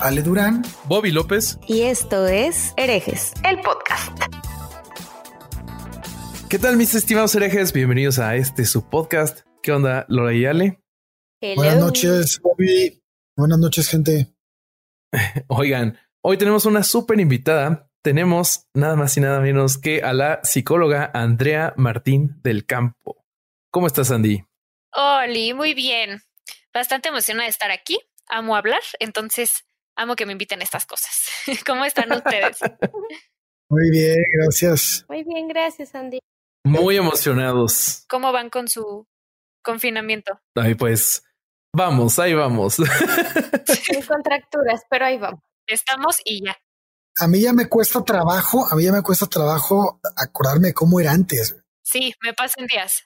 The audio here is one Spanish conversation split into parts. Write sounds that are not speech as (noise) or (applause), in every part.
Ale Durán, Bobby López. Y esto es Herejes, el podcast. ¿Qué tal, mis estimados herejes? Bienvenidos a este su podcast. ¿Qué onda, Lola y Ale? Buenas noches, Bobby. Buenas noches, gente. (laughs) Oigan, hoy tenemos una súper invitada. Tenemos nada más y nada menos que a la psicóloga Andrea Martín del Campo. ¿Cómo estás, Andy? Oli, muy bien. Bastante emocionada de estar aquí amo hablar, entonces amo que me inviten a estas cosas. (laughs) ¿Cómo están ustedes? (laughs) Muy bien, gracias. Muy bien, gracias, Andy. Muy emocionados. ¿Cómo van con su confinamiento? Ay, pues vamos, ahí vamos. (laughs) Sin contracturas, pero ahí vamos. Estamos y ya. A mí ya me cuesta trabajo, a mí ya me cuesta trabajo acordarme cómo era antes. Sí, me pasan días.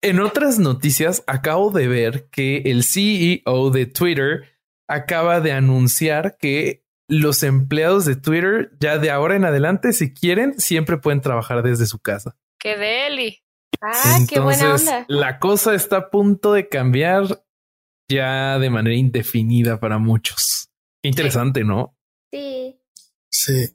En otras noticias, acabo de ver que el CEO de Twitter acaba de anunciar que los empleados de Twitter ya de ahora en adelante, si quieren, siempre pueden trabajar desde su casa. ¡Qué deli! ¡Ah, qué buena onda! La cosa está a punto de cambiar ya de manera indefinida para muchos. interesante, ¿no? Sí. Sí.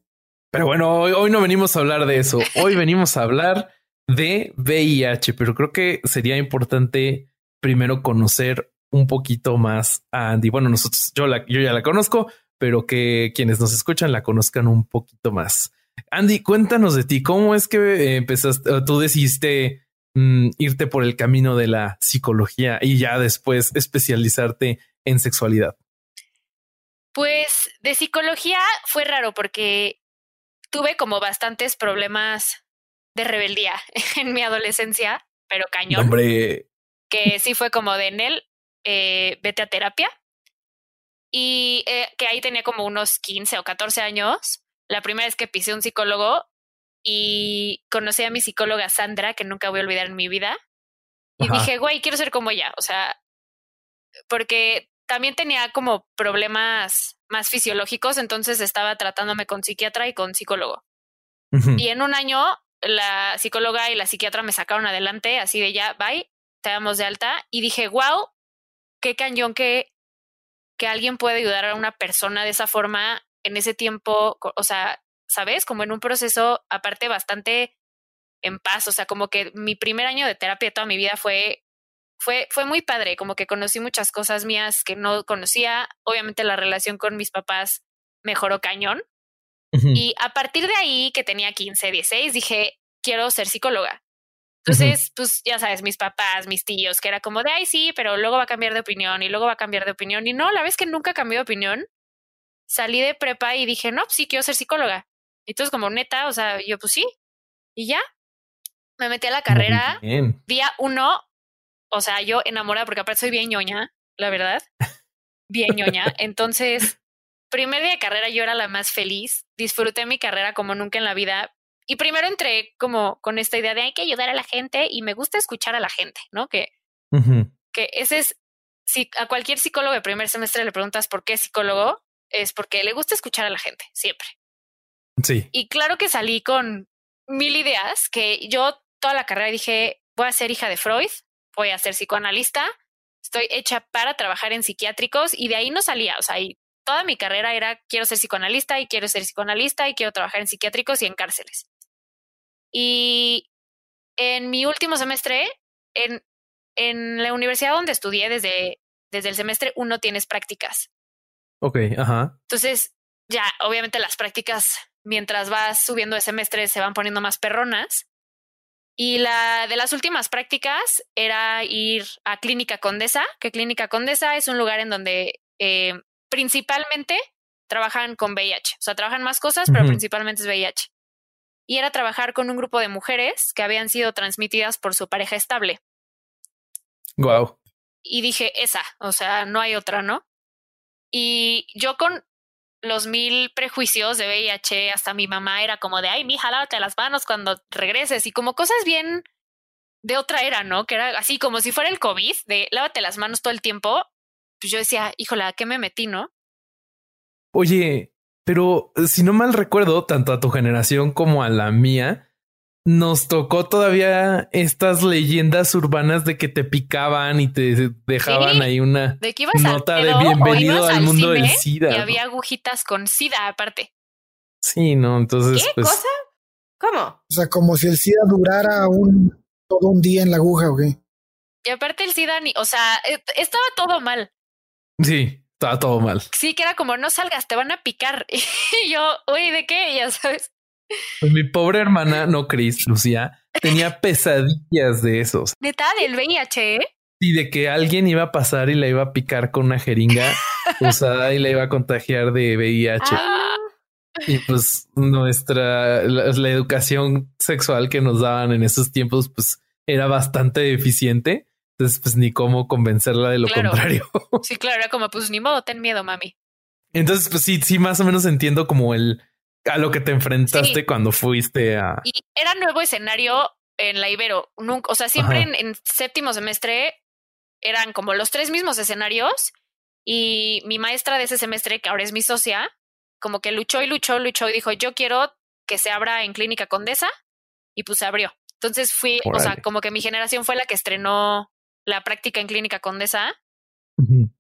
Pero bueno, hoy, hoy no venimos a hablar de eso. Hoy venimos a hablar de VIH, pero creo que sería importante primero conocer un poquito más a Andy. Bueno, nosotros, yo, la, yo ya la conozco, pero que quienes nos escuchan la conozcan un poquito más. Andy, cuéntanos de ti. ¿Cómo es que eh, empezaste, tú decidiste mm, irte por el camino de la psicología y ya después especializarte en sexualidad? Pues de psicología fue raro porque tuve como bastantes problemas de rebeldía (laughs) en mi adolescencia, pero cañón. Hombre. Que sí fue como de Nel, eh, vete a terapia. Y eh, que ahí tenía como unos 15 o 14 años. La primera vez que pisé un psicólogo y conocí a mi psicóloga Sandra, que nunca voy a olvidar en mi vida. Y dije, güey, quiero ser como ella. O sea, porque también tenía como problemas más fisiológicos, entonces estaba tratándome con psiquiatra y con psicólogo. Y en un año la psicóloga y la psiquiatra me sacaron adelante, así de ya, bye, te damos de alta. Y dije, wow, qué cañón que, que alguien puede ayudar a una persona de esa forma en ese tiempo, o sea, ¿sabes? Como en un proceso aparte bastante en paz, o sea, como que mi primer año de terapia toda mi vida fue, fue, fue muy padre, como que conocí muchas cosas mías que no conocía, obviamente la relación con mis papás mejoró cañón, y a partir de ahí, que tenía 15, 16, dije, quiero ser psicóloga. Entonces, pues ya sabes, mis papás, mis tíos, que era como de, ay, sí, pero luego va a cambiar de opinión y luego va a cambiar de opinión. Y no, la vez que nunca cambió de opinión, salí de prepa y dije, no, pues sí, quiero ser psicóloga. Y entonces, como neta, o sea, yo pues sí. Y ya, me metí a la carrera. Día uno, o sea, yo enamorada, porque aparte soy bien ñoña, la verdad. Bien ñoña. (laughs) Entonces, primer día de carrera yo era la más feliz, disfruté mi carrera como nunca en la vida. Y primero entré como con esta idea de hay que ayudar a la gente y me gusta escuchar a la gente, ¿no? Que, que ese es, si a cualquier psicólogo de primer semestre le preguntas por qué psicólogo, es porque le gusta escuchar a la gente, siempre. Sí. Y claro que salí con mil ideas que yo toda la carrera dije, voy a ser hija de Freud, voy a ser psicoanalista, estoy hecha para trabajar en psiquiátricos y de ahí no salía, o sea, y toda mi carrera era quiero ser psicoanalista y quiero ser psicoanalista y quiero trabajar en psiquiátricos y en cárceles. Y en mi último semestre, en, en la universidad donde estudié desde, desde el semestre uno tienes prácticas. Ok, ajá. Entonces, ya, obviamente las prácticas, mientras vas subiendo de semestre, se van poniendo más perronas. Y la de las últimas prácticas era ir a Clínica Condesa, que Clínica Condesa es un lugar en donde eh, principalmente trabajan con VIH. O sea, trabajan más cosas, pero principalmente es VIH. Y era trabajar con un grupo de mujeres que habían sido transmitidas por su pareja estable. Wow. Y dije, esa, o sea, no hay otra, ¿no? Y yo con los mil prejuicios de VIH, hasta mi mamá era como de, ay, mija, lávate las manos cuando regreses y como cosas bien de otra era, ¿no? Que era así como si fuera el COVID, de lávate las manos todo el tiempo. Pues yo decía, híjole, ¿a qué me metí, no? Oye, pero si no mal recuerdo, tanto a tu generación como a la mía, nos tocó todavía estas leyendas urbanas de que te picaban y te dejaban ahí una nota de bienvenido al, mundo del SIDA. Y había agujitas con SIDA aparte. Sí, no, entonces. ¿Qué pues cosa? ¿Cómo? O sea, como si el SIDA durara un todo un día en la aguja o qué. Y aparte el SIDA, ni, o sea, e, estaba todo mal. Sí, estaba todo mal. Sí, que era como no salgas, te van a picar. (laughs) Y yo, uy, ¿de qué? Ya sabes. Pues mi pobre hermana, no Cris, Lucía, tenía (laughs) pesadillas de esos. Neta, del VIH. Y de que alguien iba a pasar y la iba a picar con una jeringa (laughs) usada y la iba a contagiar de VIH. Ah. Y pues nuestra, la, educación sexual que nos daban en esos tiempos, pues era bastante deficiente. Entonces, pues ni cómo convencerla de lo contrario. (laughs) Sí, claro, era como, pues ni modo, ten miedo, mami. Entonces, pues sí, sí, más o menos entiendo como el, a lo que te enfrentaste cuando fuiste a. Y era nuevo escenario en la Ibero. Nunca, o sea, siempre en, séptimo semestre eran como los tres mismos escenarios. Y mi maestra de ese semestre, que ahora es mi socia, como que luchó y luchó, luchó y dijo: Yo quiero que se abra en Clínica Condesa. Y pues se abrió. Entonces fui, o sea, como que mi generación fue la que estrenó la práctica en Clínica Condesa.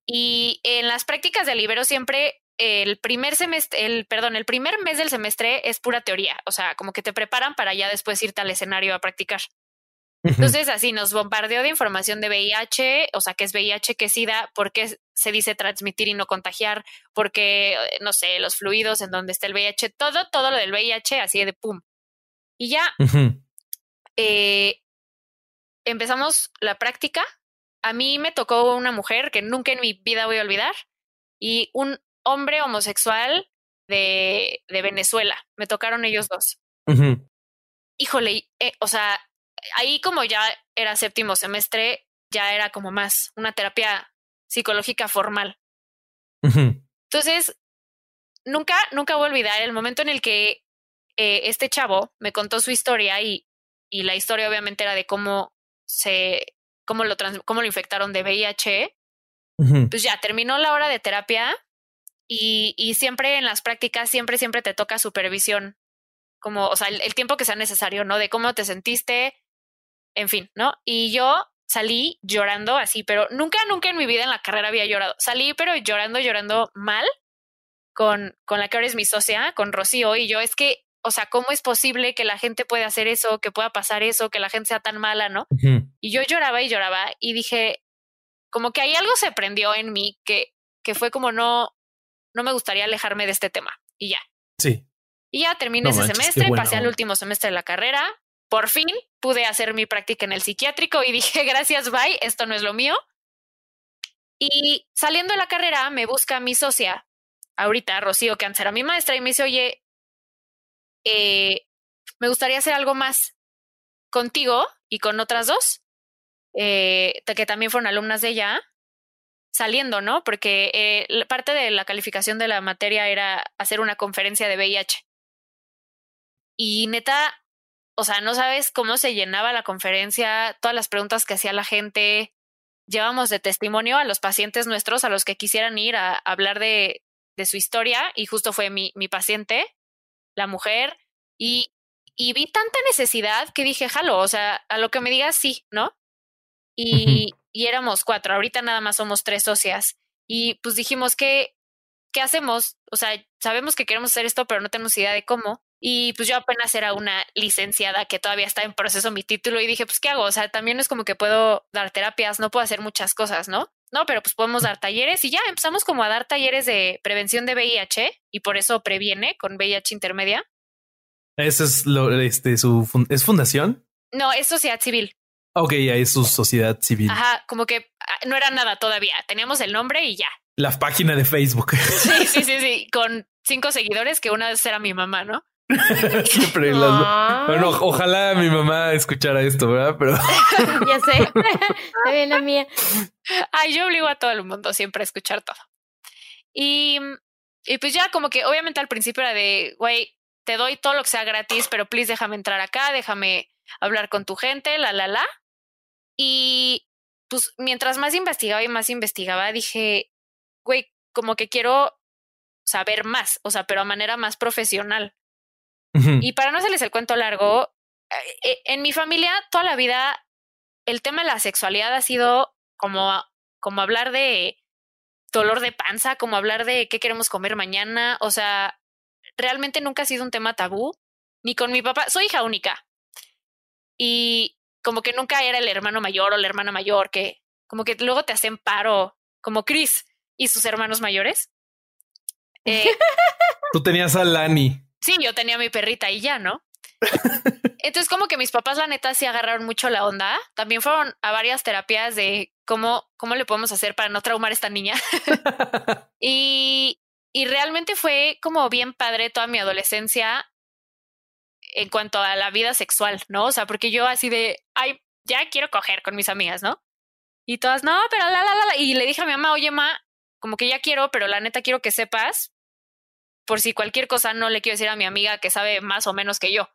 Y en las prácticas de Ibero siempre el primer semestre, el, perdón, el primer mes del semestre es pura teoría, o sea, como que te preparan para ya después irte al escenario a practicar. Entonces, así nos bombardeó de información de VIH, o sea, qué es VIH, qué es SIDA, por qué se dice transmitir y no contagiar, porque, no sé, los fluidos en donde está el VIH, todo, todo lo del VIH, así de pum. Y ya eh, empezamos la práctica. A mí me tocó una mujer que nunca en mi vida voy a olvidar y un hombre homosexual de, de Venezuela. Me tocaron ellos dos. Híjole, eh, o sea, ahí como ya era séptimo semestre, ya era como más una terapia psicológica formal. Entonces, nunca, nunca voy a olvidar el momento en el que eh, este chavo me contó su historia y, y la historia obviamente era de cómo se, cómo lo, cómo lo infectaron de VIH. Pues ya terminó la hora de terapia y, y, siempre en las prácticas, siempre, siempre te toca supervisión, como, o sea, el, tiempo que sea necesario, ¿no? De cómo te sentiste, en fin, ¿no? Y yo salí llorando así, pero nunca, nunca en mi vida en la carrera había llorado. Salí, pero llorando, llorando mal con, con la que ahora es mi socia, con Rocío, y yo es que, o sea, ¿cómo es posible que la gente pueda hacer eso, que pueda pasar eso, que la gente sea tan mala, ¿no? Y yo lloraba y lloraba y dije, como que hay algo se prendió en mí que, que fue como no, no me gustaría alejarme de este tema. Y ya. Sí. Y ya terminé ese semestre, pasé al último semestre de la carrera. Por fin pude hacer mi práctica en el psiquiátrico y dije, (laughs) gracias, bye, esto no es lo mío. Y saliendo de la carrera, me busca mi socia, ahorita Rocío, que antes era mi maestra, y me dice, oye, eh, me gustaría hacer algo más contigo y con otras dos, eh, que también fueron alumnas de ella, saliendo, ¿no? Porque eh, parte de la calificación de la materia era hacer una conferencia de VIH. Y neta, o sea, no sabes cómo se llenaba la conferencia, todas las preguntas que hacía la gente. Llevamos de testimonio a los pacientes nuestros, a los que quisieran ir a, hablar de, de, su historia, y justo fue mi, mi paciente, la mujer, y, y vi tanta necesidad que dije, jalo, o sea, a lo que me digas sí, ¿no? Y, y éramos cuatro, ahorita nada más somos tres socias. Y pues dijimos que, ¿qué hacemos? O sea, sabemos que queremos hacer esto, pero no tenemos idea de cómo. Y pues yo apenas era una licenciada que todavía está en proceso mi título y dije, pues, ¿qué hago? O sea, también es como que puedo dar terapias, no puedo hacer muchas cosas, ¿no? No, pero pues podemos dar talleres y ya empezamos como a dar talleres de prevención de VIH y por eso previene con VIH intermedia. ¿Eso es lo, este, su, es fundación? No, es sociedad civil. Ok, ya es su sociedad civil. Ajá, como que ah, no era nada todavía. Teníamos el nombre y ya. La página de Facebook. Sí, sí, (laughs) sí, sí. Con cinco seguidores que una vez era mi mamá, ¿no? (laughs) Siempre las... Bueno, ojalá mi mamá escuchara esto, ¿verdad? Pero (laughs) ya sé. También la mía. Ay, yo obligo a todo el mundo siempre a escuchar todo. Y Y pues ya como que obviamente al principio era de, güey, te doy todo lo que sea gratis, pero please déjame entrar acá, déjame hablar con tu gente, la, la, la. Y pues mientras más investigaba y más investigaba, dije, güey, como que quiero saber más, o sea, pero a manera más profesional. Y para no hacerles el cuento largo, eh, en mi familia toda la vida el tema de la sexualidad ha sido como, como hablar de dolor de panza, como hablar de qué queremos comer mañana, o sea, realmente nunca ha sido un tema tabú, ni con mi papá, soy hija única. Y como que nunca era el hermano mayor o la hermana mayor, que como que luego te hacen paro, como Chris y sus hermanos mayores. Eh, (laughs) Tú tenías a Lani. Sí, yo tenía mi perrita y ya, ¿no? (laughs) Entonces, como que mis papás, la neta, sí agarraron mucho la onda. También fueron a varias terapias de cómo, cómo le podemos hacer para no traumar a esta niña. (laughs) y, y realmente fue como bien padre toda mi adolescencia en cuanto a la vida sexual, ¿no? O sea, porque yo así de, ay, ya quiero coger con mis amigas, ¿no? Y todas, no, pero la, la, la, la. Y le dije a mi mamá, oye, ma, como que ya quiero, pero la neta quiero que sepas, por si cualquier cosa no le quiero decir a mi amiga que sabe más o menos que yo.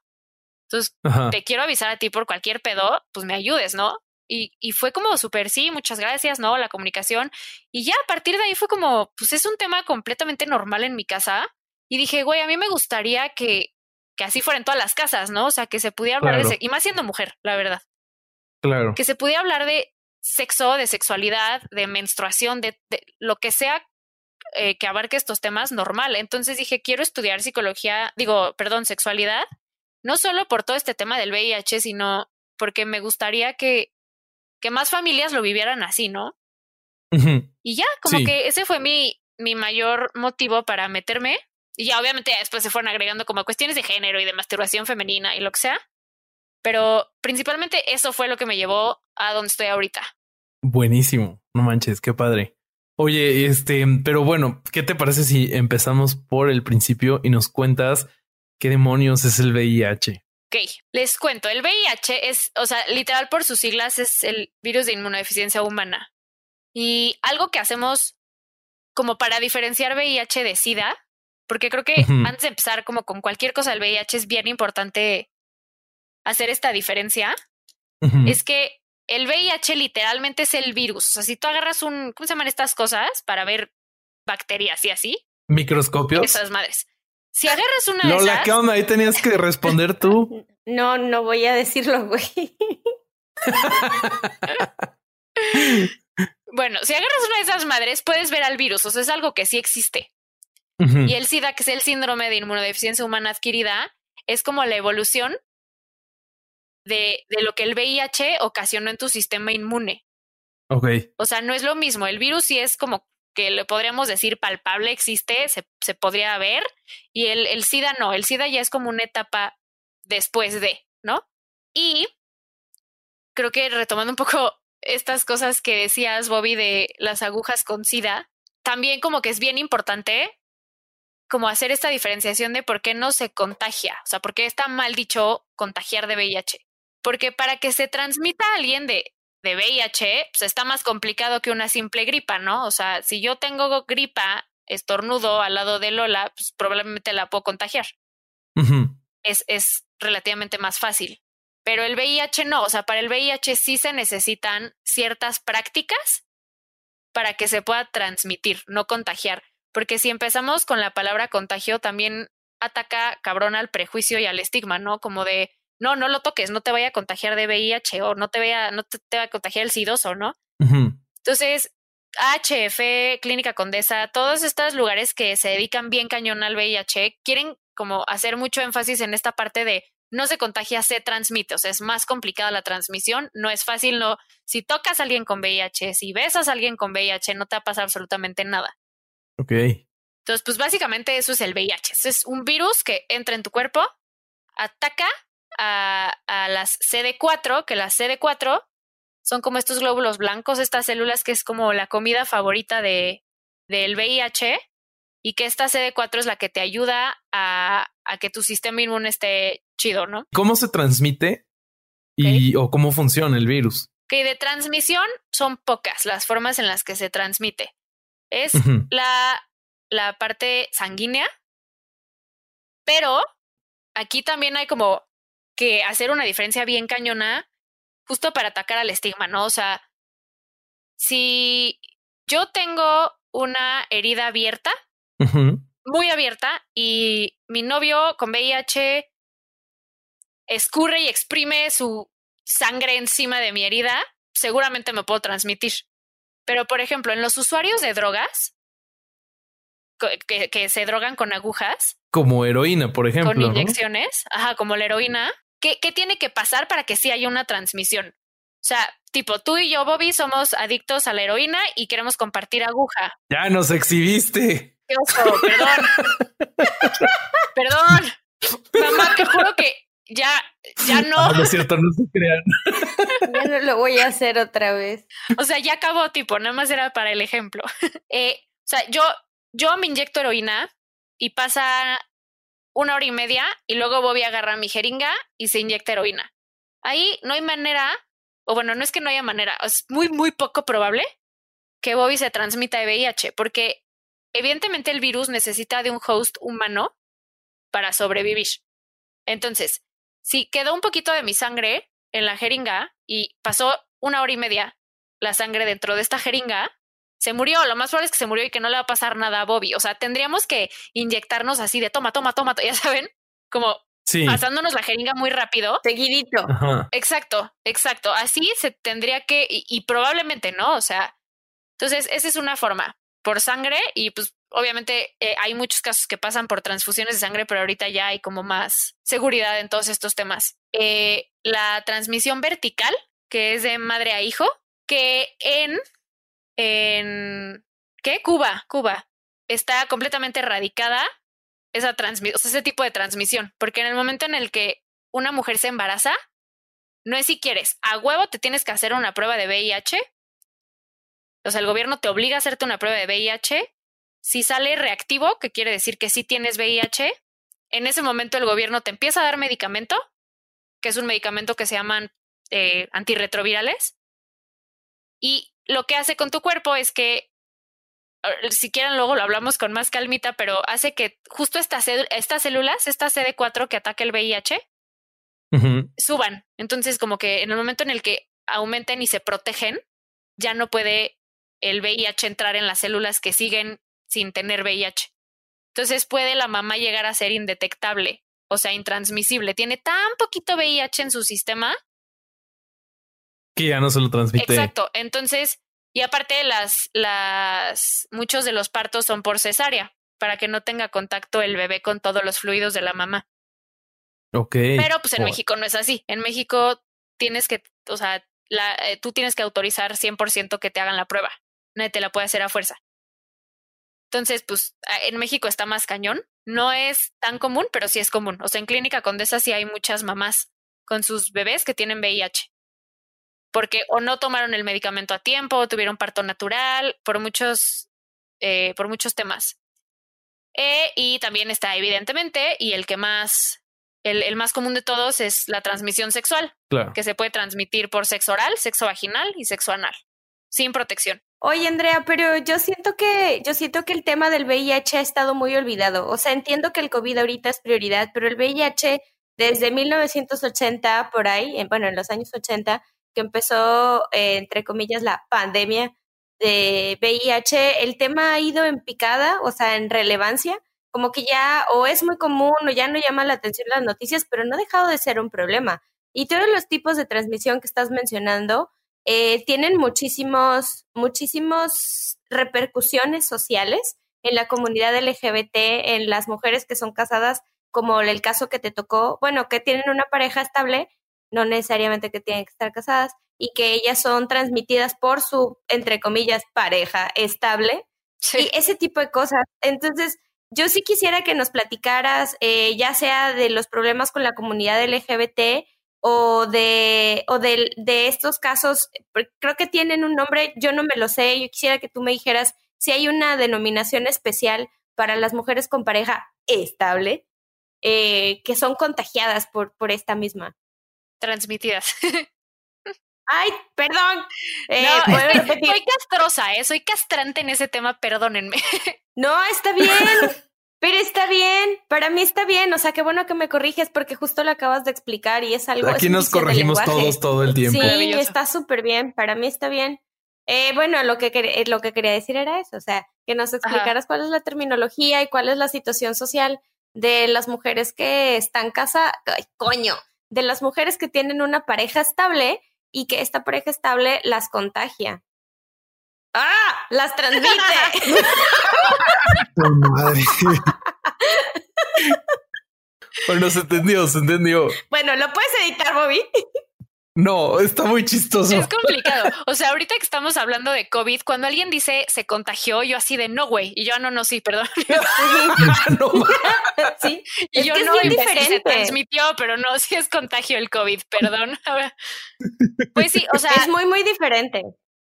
Entonces, te quiero avisar a ti por cualquier pedo, pues me ayudes, ¿no? Y, y fue como súper, sí, muchas gracias, ¿no? La comunicación. Y ya a partir de ahí fue como, pues es un tema completamente normal en mi casa. Y dije, güey, a mí me gustaría que, que así fuera en todas las casas, ¿no? O sea, que se pudiera hablar de, y más siendo mujer, la verdad. Claro. Que se pudiera hablar de sexo, de sexualidad, de menstruación, de, de lo que sea eh, que abarque estos temas normal. Entonces dije, quiero estudiar psicología, digo, perdón, sexualidad no solo por todo este tema del VIH, sino porque me gustaría que, que más familias lo vivieran así, ¿no? Y ya, como que ese fue mi, mi mayor motivo para meterme. Y ya obviamente después se fueron agregando como cuestiones de género y de masturbación femenina y lo que sea. Pero principalmente eso fue lo que me llevó a donde estoy ahorita. Buenísimo. No manches, qué padre. Oye, este, pero bueno, ¿qué te parece si empezamos por el principio y nos cuentas ¿Qué demonios es el VIH? Ok, les cuento. El VIH es, o sea, literal por sus siglas es el virus de inmunodeficiencia humana. Y algo que hacemos como para diferenciar VIH de SIDA, porque creo que antes de empezar como con cualquier cosa del VIH es bien importante hacer esta diferencia, es que el VIH literalmente es el virus. O sea, si tú agarras un, ¿cómo se llaman estas cosas? Para ver bacterias y así. Microscopios. Esas madres. Si agarras una de Lola, ¿qué onda? Ahí tenías que responder tú. (laughs) No, no voy a decirlo, güey. (laughs) bueno, si agarras una de esas madres, puedes ver al virus. O sea, es algo que sí existe. Y el SIDA, que es el síndrome de inmunodeficiencia humana adquirida, es como la evolución de, de lo que el VIH ocasionó en tu sistema inmune. Ok. O sea, no es lo mismo. El virus sí es como que le podríamos decir palpable, existe, se, se podría ver, y el, el, SIDA no, el SIDA ya es como una etapa después de, ¿no? Y creo que retomando un poco estas cosas que decías, Bobby, de las agujas con SIDA, también como que es bien importante como hacer esta diferenciación de por qué no se contagia, o sea, por qué está mal dicho contagiar de VIH. Porque para que se transmita a alguien de de VIH, pues está más complicado que una simple gripa, ¿no? O sea, si yo tengo gripa, estornudo al lado de Lola, pues probablemente la puedo contagiar. es, es relativamente más fácil. Pero el VIH no, o sea, para el VIH sí se necesitan ciertas prácticas para que se pueda transmitir, no contagiar. Porque si empezamos con la palabra contagio, también ataca cabrón al prejuicio y al estigma, ¿no? Como de, no, no lo toques, no te vaya a contagiar de VIH o no te vaya, no te, va a contagiar el sidoso, ¿no? Entonces, HF, Clínica Condesa, todos estos lugares que se dedican bien cañón al VIH, quieren como hacer mucho énfasis en esta parte de no se contagia, se transmite, o sea, es más complicada la transmisión, no es fácil, no, si tocas a alguien con VIH, si besas a alguien con VIH, no te va a pasar absolutamente nada. Ok. Entonces, pues básicamente eso es el VIH, es un virus que entra en tu cuerpo, ataca a, a las CD4, que las CD4 son como estos glóbulos blancos, estas células que es como la comida favorita de, del VIH y que esta CD4 es la que te ayuda a, a que tu sistema inmune esté chido, ¿no? ¿Cómo se transmite y o cómo funciona el virus? Que de transmisión son pocas las formas en las que se transmite. Es la la parte sanguínea, pero aquí también hay como que hacer una diferencia bien cañona justo para atacar al estigma, ¿no? O sea, si yo tengo una herida abierta, muy abierta, y mi novio con VIH escurre y exprime su sangre encima de mi herida, seguramente me puedo transmitir. Pero, por ejemplo, en los usuarios de drogas, que, se drogan con agujas. Como heroína, por ejemplo. Con inyecciones, ajá, como la heroína. ¿Qué, ¿Qué tiene que pasar para que sí haya una transmisión? O sea, tipo, tú y yo, Bobby, somos adictos a la heroína y queremos compartir aguja. Ya nos exhibiste. Qué oso, perdón. (laughs) perdón. Mamá, te juro que ya, ya no. Ah, no es cierto, no se crean. (laughs) ya no lo voy a hacer otra vez. O sea, ya acabó, tipo, nada más era para el ejemplo. (laughs) Eh, o sea, yo, yo me inyecto heroína y pasa una hora y media y luego Bobby agarra mi jeringa y se inyecta heroína. Ahí no hay manera, o bueno, no es que no haya manera, es muy, muy poco probable que Bobby se transmita VIH, porque evidentemente el virus necesita de un host humano para sobrevivir. Entonces, si quedó un poquito de mi sangre en la jeringa y pasó una hora y media la sangre dentro de esta jeringa, se murió. Lo más probable es que se murió y que no le va a pasar nada a Bobby. O sea, tendríamos que inyectarnos así de toma, toma, toma, ya saben, como pasándonos la jeringa muy rápido. Seguidito. Exacto, exacto. Así se tendría que, y, probablemente no, o sea, entonces esa es una forma, por sangre y pues obviamente eh, hay muchos casos que pasan por transfusiones de sangre, pero ahorita ya hay como más seguridad en todos estos temas. Eh, la transmisión vertical, que es de madre a hijo, que en, en ¿qué? Cuba, Cuba, está completamente erradicada esa transmisión, ese tipo de transmisión, porque en el momento en el que una mujer se embaraza, no es si quieres, a huevo te tienes que hacer una prueba de VIH. O sea, el gobierno te obliga a hacerte una prueba de VIH si sale reactivo, que quiere decir que sí tienes VIH, en ese momento el gobierno te empieza a dar medicamento, que es un medicamento que se llaman eh, antirretrovirales, y lo que hace con tu cuerpo es que, eh, si quieren luego lo hablamos con más calmita, pero hace que justo estas, estas células, esta CD4 que ataca el VIH, suban. Entonces, como que en el momento en el que aumenten y se protegen, ya no puede el VIH entrar en las células que siguen sin tener VIH. Entonces puede la mamá llegar a ser indetectable, o sea, intransmisible. Tiene tan poquito VIH en su sistema. Que ya no se lo transmite. Exacto. Entonces, y aparte las, las, muchos de los partos son por cesárea, para que no tenga contacto el bebé con todos los fluidos de la mamá. Ok. Pero pues en México no es así. En México tienes que, o sea, la, eh, tú tienes que autorizar 100% que te hagan la prueba. Nadie te la puede hacer a fuerza. Entonces, pues en México está más cañón. No es tan común, pero sí es común. O sea, en Clínica Condesa sí hay muchas mamás con sus bebés que tienen VIH. Porque o no tomaron el medicamento a tiempo, o tuvieron parto natural, por muchos, eh, por muchos temas. Eh, y también está, evidentemente, y el que más, el, el, más común de todos es la transmisión sexual, claro. que se puede transmitir por sexo oral, sexo vaginal y sexo anal, sin protección. Oye, Andrea, pero yo siento que yo siento que el tema del VIH ha estado muy olvidado. O sea, entiendo que el COVID ahorita es prioridad, pero el VIH desde 1980 por ahí, bueno, en los años 80 que empezó eh, entre comillas la pandemia de VIH, el tema ha ido en picada, o sea, en relevancia, como que ya o es muy común o ya no llama la atención las noticias, pero no ha dejado de ser un problema. Y todos los tipos de transmisión que estás mencionando, eh, tienen muchísimos, muchísimos repercusiones sociales en la comunidad LGBT, en las mujeres que son casadas, como el caso que te tocó, bueno, que tienen una pareja estable, no necesariamente que tienen que estar casadas, y que ellas son transmitidas por su, entre comillas, pareja estable, y ese tipo de cosas. Entonces, yo sí quisiera que nos platicaras, eh, ya sea de los problemas con la comunidad LGBT, o de, o de, de estos casos, creo que tienen un nombre, yo no me lo sé, yo quisiera que tú me dijeras si hay una denominación especial para las mujeres con pareja estable eh, que son contagiadas por, por esta misma. Transmitidas. (laughs) Ay, perdón. Eh, soy castrosa, ¿eh? soy castrante en ese tema, perdónenme. (laughs) No, está bien. Pero está bien, para mí está bien, o sea, qué bueno que me corriges porque justo lo acabas de explicar y es algo... Aquí nos corregimos todos todo el tiempo. Sí, está súper bien, para mí está bien. Eh, bueno, lo que, eh, lo que quería decir era eso, o sea, que nos explicaras cuál es la terminología y cuál es la situación social de las mujeres que están casadas, coño, de las mujeres que tienen una pareja estable y que esta pareja estable las contagia. ¡Ah! ¡Las transmite! (laughs) madre. bueno, se entendió, se entendió. Bueno, ¿lo puedes editar, Bobby? No, está muy chistoso. Es complicado. O sea, ahorita que estamos hablando de COVID, cuando alguien dice se contagió, yo así de no, güey. Y yo, ah, no, no, sí, perdón. (laughs) no, (laughs) sí. Y yo no, se transmitió, pero no, sí es contagio el COVID, perdón. (laughs) Pues sí, o sea. Es muy, muy diferente.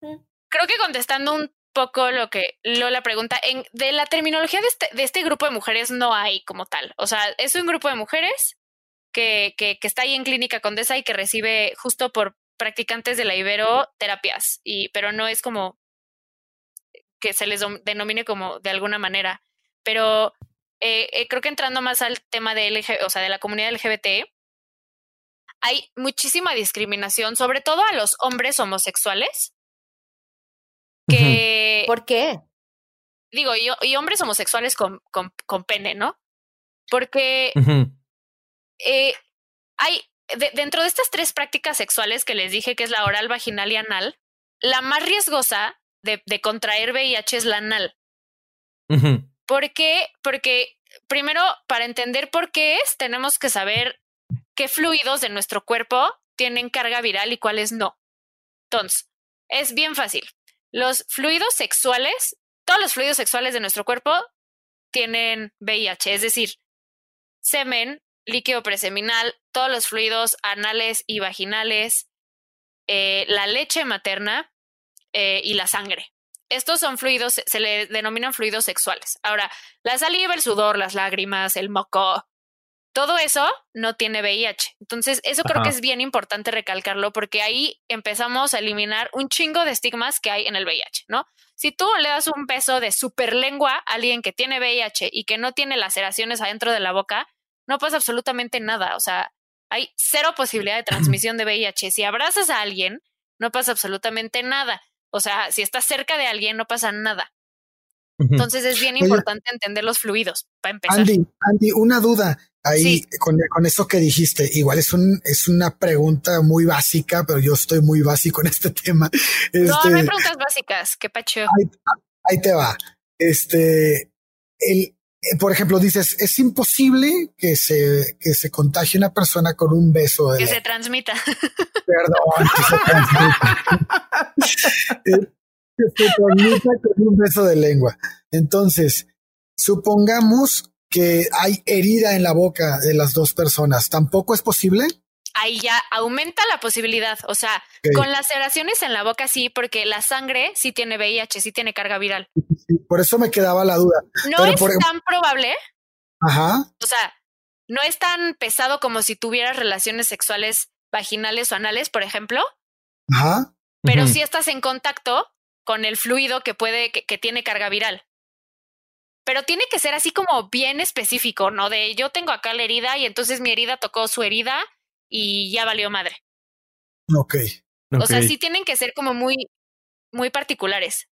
Creo que contestando un poco lo que Lola pregunta, en, de la terminología de este, de este grupo de mujeres no hay como tal. O sea, es un grupo de mujeres que, que, que está ahí en Clínica Condesa y que recibe justo por practicantes de la Ibero terapias, y, pero no es como que se les denomine como de alguna manera. Pero eh, eh, creo que entrando más al tema de, LG, o sea, de la comunidad LGBT, hay muchísima discriminación, sobre todo a los hombres homosexuales. Que, ¿Por qué? Digo, y, y hombres homosexuales con, con, con, pene, ¿no? Porque eh, hay, dentro de estas tres prácticas sexuales que les dije que es la oral, vaginal y anal, la más riesgosa de, de contraer VIH es la anal. ¿Por qué? Porque primero, para entender por qué es, tenemos que saber qué fluidos de nuestro cuerpo tienen carga viral y cuáles no. Entonces, es bien fácil. Los fluidos sexuales, todos los fluidos sexuales de nuestro cuerpo tienen VIH, es decir, semen, líquido preseminal, todos los fluidos anales y vaginales, eh, la leche materna eh, y la sangre. Estos son fluidos, se le denominan fluidos sexuales. Ahora, la saliva, el sudor, las lágrimas, el moco, todo eso no tiene VIH. Entonces, eso creo que es bien importante recalcarlo porque ahí empezamos a eliminar un chingo de estigmas que hay en el VIH, ¿no? Si tú le das un beso de super lengua a alguien que tiene VIH y que no tiene laceraciones adentro de la boca, no pasa absolutamente nada. O sea, hay cero posibilidad de transmisión de VIH. Si abrazas a alguien, no pasa absolutamente nada. O sea, si estás cerca de alguien, no pasa nada. Entonces es bien importante entender los fluidos para empezar. Andy, Andy una duda ahí con, con, eso que dijiste. Igual es un es una pregunta muy básica, pero yo estoy muy básico en este (laughs) tema. no, no hay este preguntas básicas. Qué pacho. Ahí, ahí, te va. Este, el, por ejemplo, dices, es imposible que se, que se contagie una persona con un beso. De que se transmita. (laughs) Perdón, que se transmita. Eh, (laughs) que se transmita con un beso de lengua. Entonces, supongamos que hay herida en la boca de las dos personas. ¿Tampoco es posible? Ahí ya aumenta la posibilidad. O sea, con laceraciones en la boca sí, porque la sangre sí tiene VIH, sí tiene carga viral. por eso me quedaba la duda. No es tan probable. Ajá. O sea, no es tan pesado como si tuvieras relaciones sexuales vaginales o anales, por ejemplo. Ajá. Pero sí estás en contacto con el fluido que puede, que, que tiene carga viral pero tiene que ser así como bien específico, ¿no? De yo tengo acá la herida y entonces mi herida tocó su herida y ya valió madre. Ok. O sea, sí tienen que ser como muy, muy particulares.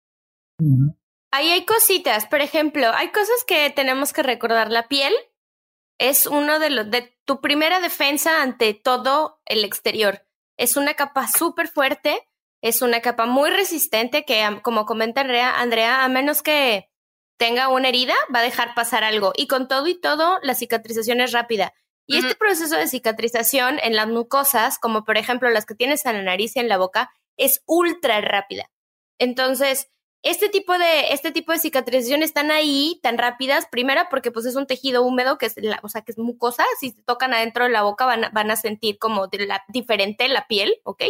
Ahí hay cositas, por ejemplo, hay cosas que tenemos que recordar. La piel es uno de los de tu primera defensa ante todo el exterior. Es una capa súper fuerte, es una capa muy resistente que, como comenta Andrea, Andrea, a menos que tenga una herida, va a dejar pasar algo. Y con todo y todo, la cicatrización es rápida. Y este proceso de cicatrización en las mucosas, como por ejemplo las que tienes en la nariz y en la boca, es ultra rápida. Entonces, este tipo de, este tipo de cicatrización están ahí tan rápidas, primero porque pues es un tejido húmedo que es, la, o sea, que es mucosa, si se tocan adentro de la boca van a, van a sentir como la, diferente la piel, ¿ok?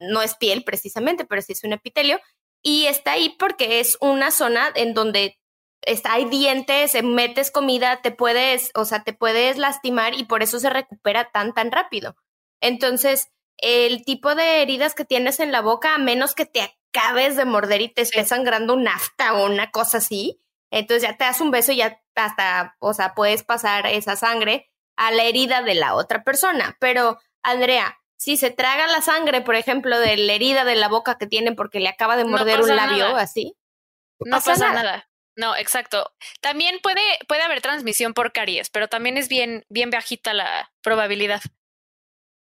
No es piel precisamente, pero sí es un epitelio. Y está ahí porque es una zona en donde está, hay dientes, metes comida, te puedes, o sea, te puedes lastimar y por eso se recupera tan, tan rápido. Entonces, el tipo de heridas que tienes en la boca, a menos que te acabes de morder y te esté sangrando un nafta o una cosa así. Entonces ya te das un beso y ya hasta, o sea, puedes pasar esa sangre a la herida de la otra persona. Pero, Andrea, si se traga la sangre, por ejemplo, de la herida de la boca que tiene porque le acaba de morder un labio, así. No pasa, nada. No, exacto. También puede, puede haber transmisión por caries, pero también es bien, bien bajita la probabilidad.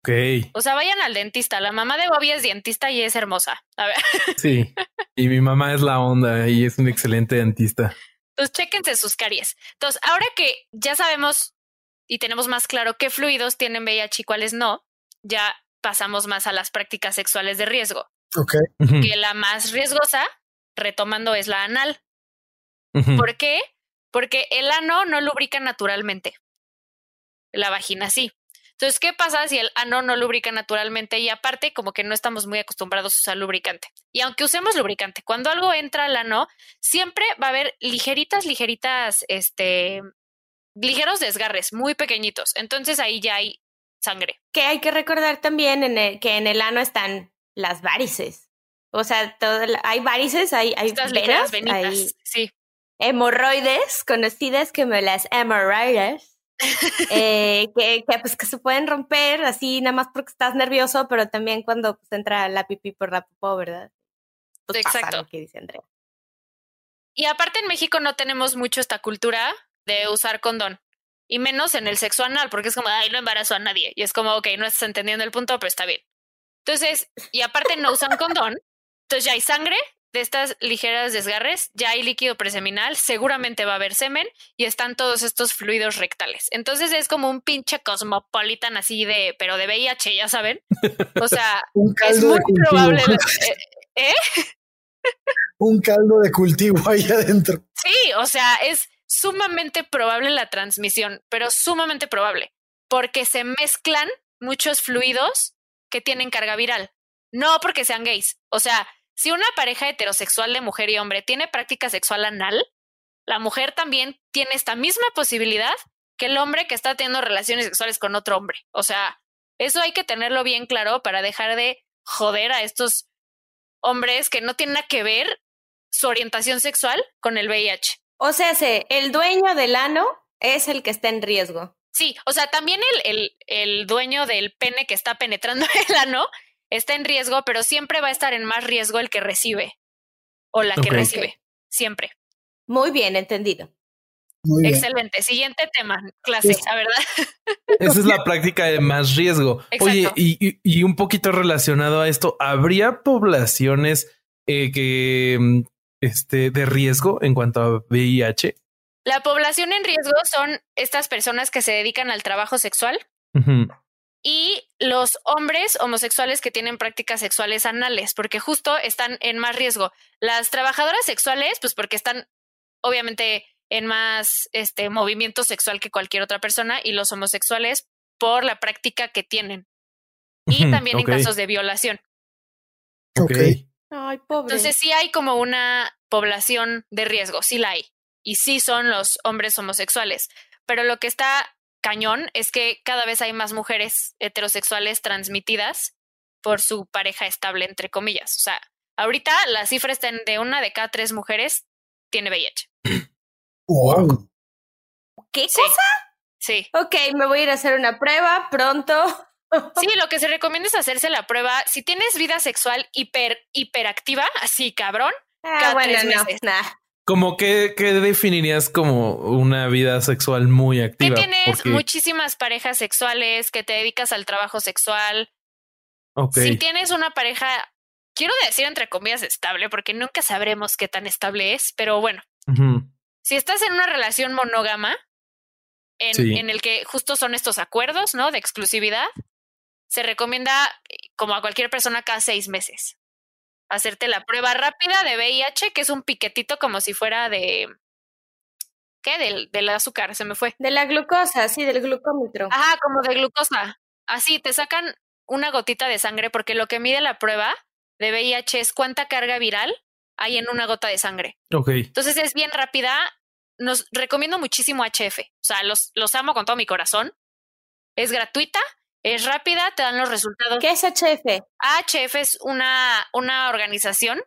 Ok. O sea, vayan al dentista. La mamá de Bobby es dentista y es hermosa. A ver. (laughs) Sí. Y mi mamá es la onda y es un excelente dentista. Entonces, chéquense sus caries. Entonces, ahora que ya sabemos y tenemos más claro qué fluidos tienen VIH y cuáles no, ya pasamos más a las prácticas sexuales de riesgo. Ok. Que la más riesgosa, retomando, es la anal. ¿Por qué? Porque el ano no lubrica naturalmente. La vagina sí. Entonces, ¿qué pasa si el ano no lubrica naturalmente? Y aparte, como que no estamos muy acostumbrados a usar lubricante. Y aunque usemos lubricante, cuando algo entra al ano, siempre va a haber ligeritas, ligeritas, este, ligeros desgarres, muy pequeñitos. Entonces ahí ya hay sangre. Que hay que recordar también en que en el ano están las varices. O sea, todo, hay varices, hay, hay Estas venas, venitas, hay sí. Hemorroides, conocidas como las hemorroides. (laughs) eh, que, que, pues que se pueden romper así nada más porque estás nervioso, pero también cuando pues, entra la pipí por la popó, ¿verdad? Pues Exacto. Pasa lo que dice Andrea. Y aparte en México no tenemos mucho esta cultura de usar condón. Y menos en el sexo anal, porque es como, ay, no embarazo a nadie. Y es como, ok, no estás entendiendo el punto, pero está bien. Entonces, y aparte no usan condón, entonces ya hay sangre de estas ligeras desgarres, ya hay líquido preseminal, seguramente va a haber semen y están todos estos fluidos rectales. Entonces es como un pinche cosmopolitan así de, pero de VIH, ya saben. O sea, (laughs) Un es muy de probable. (laughs) ¿Eh? Un caldo de cultivo ahí adentro. Sí, o sea, es sumamente probable la transmisión, pero sumamente probable, porque se mezclan muchos fluidos que tienen carga viral, no porque sean gays. O sea, si una pareja heterosexual de mujer y hombre tiene práctica sexual anal, la mujer también tiene esta misma posibilidad que el hombre que está teniendo relaciones sexuales con otro hombre. O sea, eso hay que tenerlo bien claro para dejar de joder a estos hombres que no tienen nada que ver su orientación sexual con el VIH. O sea, se, el dueño del ano es el que está en riesgo. Sí, o sea, también el, el, el dueño del pene que está penetrando (laughs) el ano está en riesgo, pero siempre va a estar en más riesgo el que recibe o la que recibe. Siempre. Muy bien, entendido. Muy bien. Excelente. Siguiente tema, clase, la verdad. (laughs) Esa es la práctica de más riesgo. Oye, Exacto. y, y- y un poquito relacionado a esto, ¿habría poblaciones eh, que mm, este de riesgo en cuanto a VIH? La población en riesgo son estas personas que se dedican al trabajo sexual. Y los hombres homosexuales que tienen prácticas sexuales anales, porque justo están en más riesgo. Las trabajadoras sexuales, pues porque están obviamente en más este movimiento sexual que cualquier otra persona, y los homosexuales por la práctica que tienen. Y también en casos de violación. ok. Ok. Ay, pobre. Entonces sí hay como una población de riesgo, sí la hay. Y sí son los hombres homosexuales. Pero lo que está cañón es que cada vez hay más mujeres heterosexuales transmitidas por su pareja estable, entre comillas. O sea, ahorita la cifra está en de una de cada tres mujeres tiene VIH. Wow. ¿Qué Sí. cosa? Sí. Ok, me voy a ir a hacer una prueba pronto. Sí, lo que se recomienda es hacerse la prueba. Si tienes vida sexual hiper, hiperactiva, así cabrón, Ah, Cada bueno, tres no, meses. nah. Como que, ¿qué definirías como una vida sexual muy que activa? tienes Porque- muchísimas parejas sexuales, que te dedicas al trabajo sexual. Si tienes una pareja, quiero decir entre comillas estable, porque nunca sabremos qué tan estable es, pero bueno, si estás en una relación monógama, en, Sí. en el que justo son estos acuerdos, ¿no? De exclusividad, se recomienda, eh, como a cualquier persona, cada seis meses, hacerte la prueba rápida de VIH, que es un piquetito como si fuera de... ¿Qué? Del, del azúcar, se me fue. De la glucosa, sí, del glucómetro. Ajá, como de glucosa. Así, te sacan una gotita de sangre porque lo que mide la prueba de VIH es cuánta carga viral hay en una gota de sangre. Ok. Entonces es bien rápida. Nos recomiendo muchísimo HF. O sea, los, los amo con todo mi corazón. Es gratuita Es rápida, te dan los resultados. ¿Qué es HF? HF es una, una organización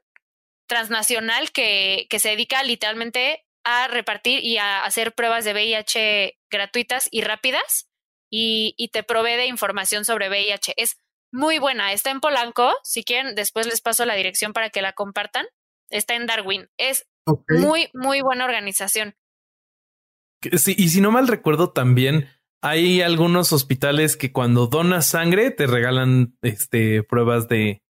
transnacional que, que se dedica literalmente a repartir y a hacer pruebas de VIH gratuitas y rápidas y, y te provee de información sobre VIH. Es muy buena, está en Polanco, si quieren después les paso la dirección para que la compartan. Está en Darwin. Es muy, muy buena organización. Sí, y si no mal recuerdo también hay algunos hospitales que cuando donas sangre te regalan este pruebas de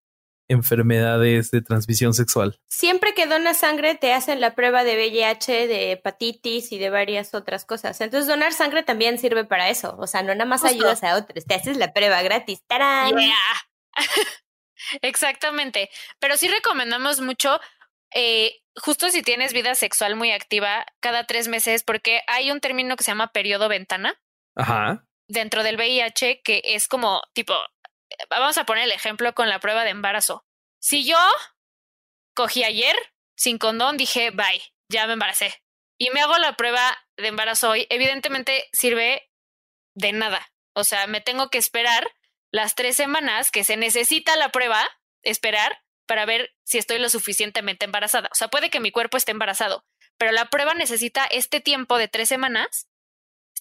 enfermedades de transmisión sexual. Siempre que donas sangre te hacen la prueba de VIH, de hepatitis y de varias otras cosas. Entonces donar sangre también sirve para eso. O sea, no nada más ayudas a otros, te haces la prueba gratis. ¡Tarán! (laughs) Exactamente. Pero sí recomendamos mucho, eh, justo si tienes vida sexual muy activa, cada tres meses, porque hay un término que se llama periodo ventana. Ajá. Dentro del VIH, que es como tipo, vamos a poner el ejemplo con la prueba de embarazo. Si yo cogí ayer sin condón, dije, bye, ya me embaracé. Y me hago la prueba de embarazo hoy, evidentemente sirve de nada. O sea, me tengo que esperar las tres semanas que se necesita la prueba, esperar para ver si estoy lo suficientemente embarazada. O sea, puede que mi cuerpo esté embarazado, pero la prueba necesita este tiempo de tres semanas,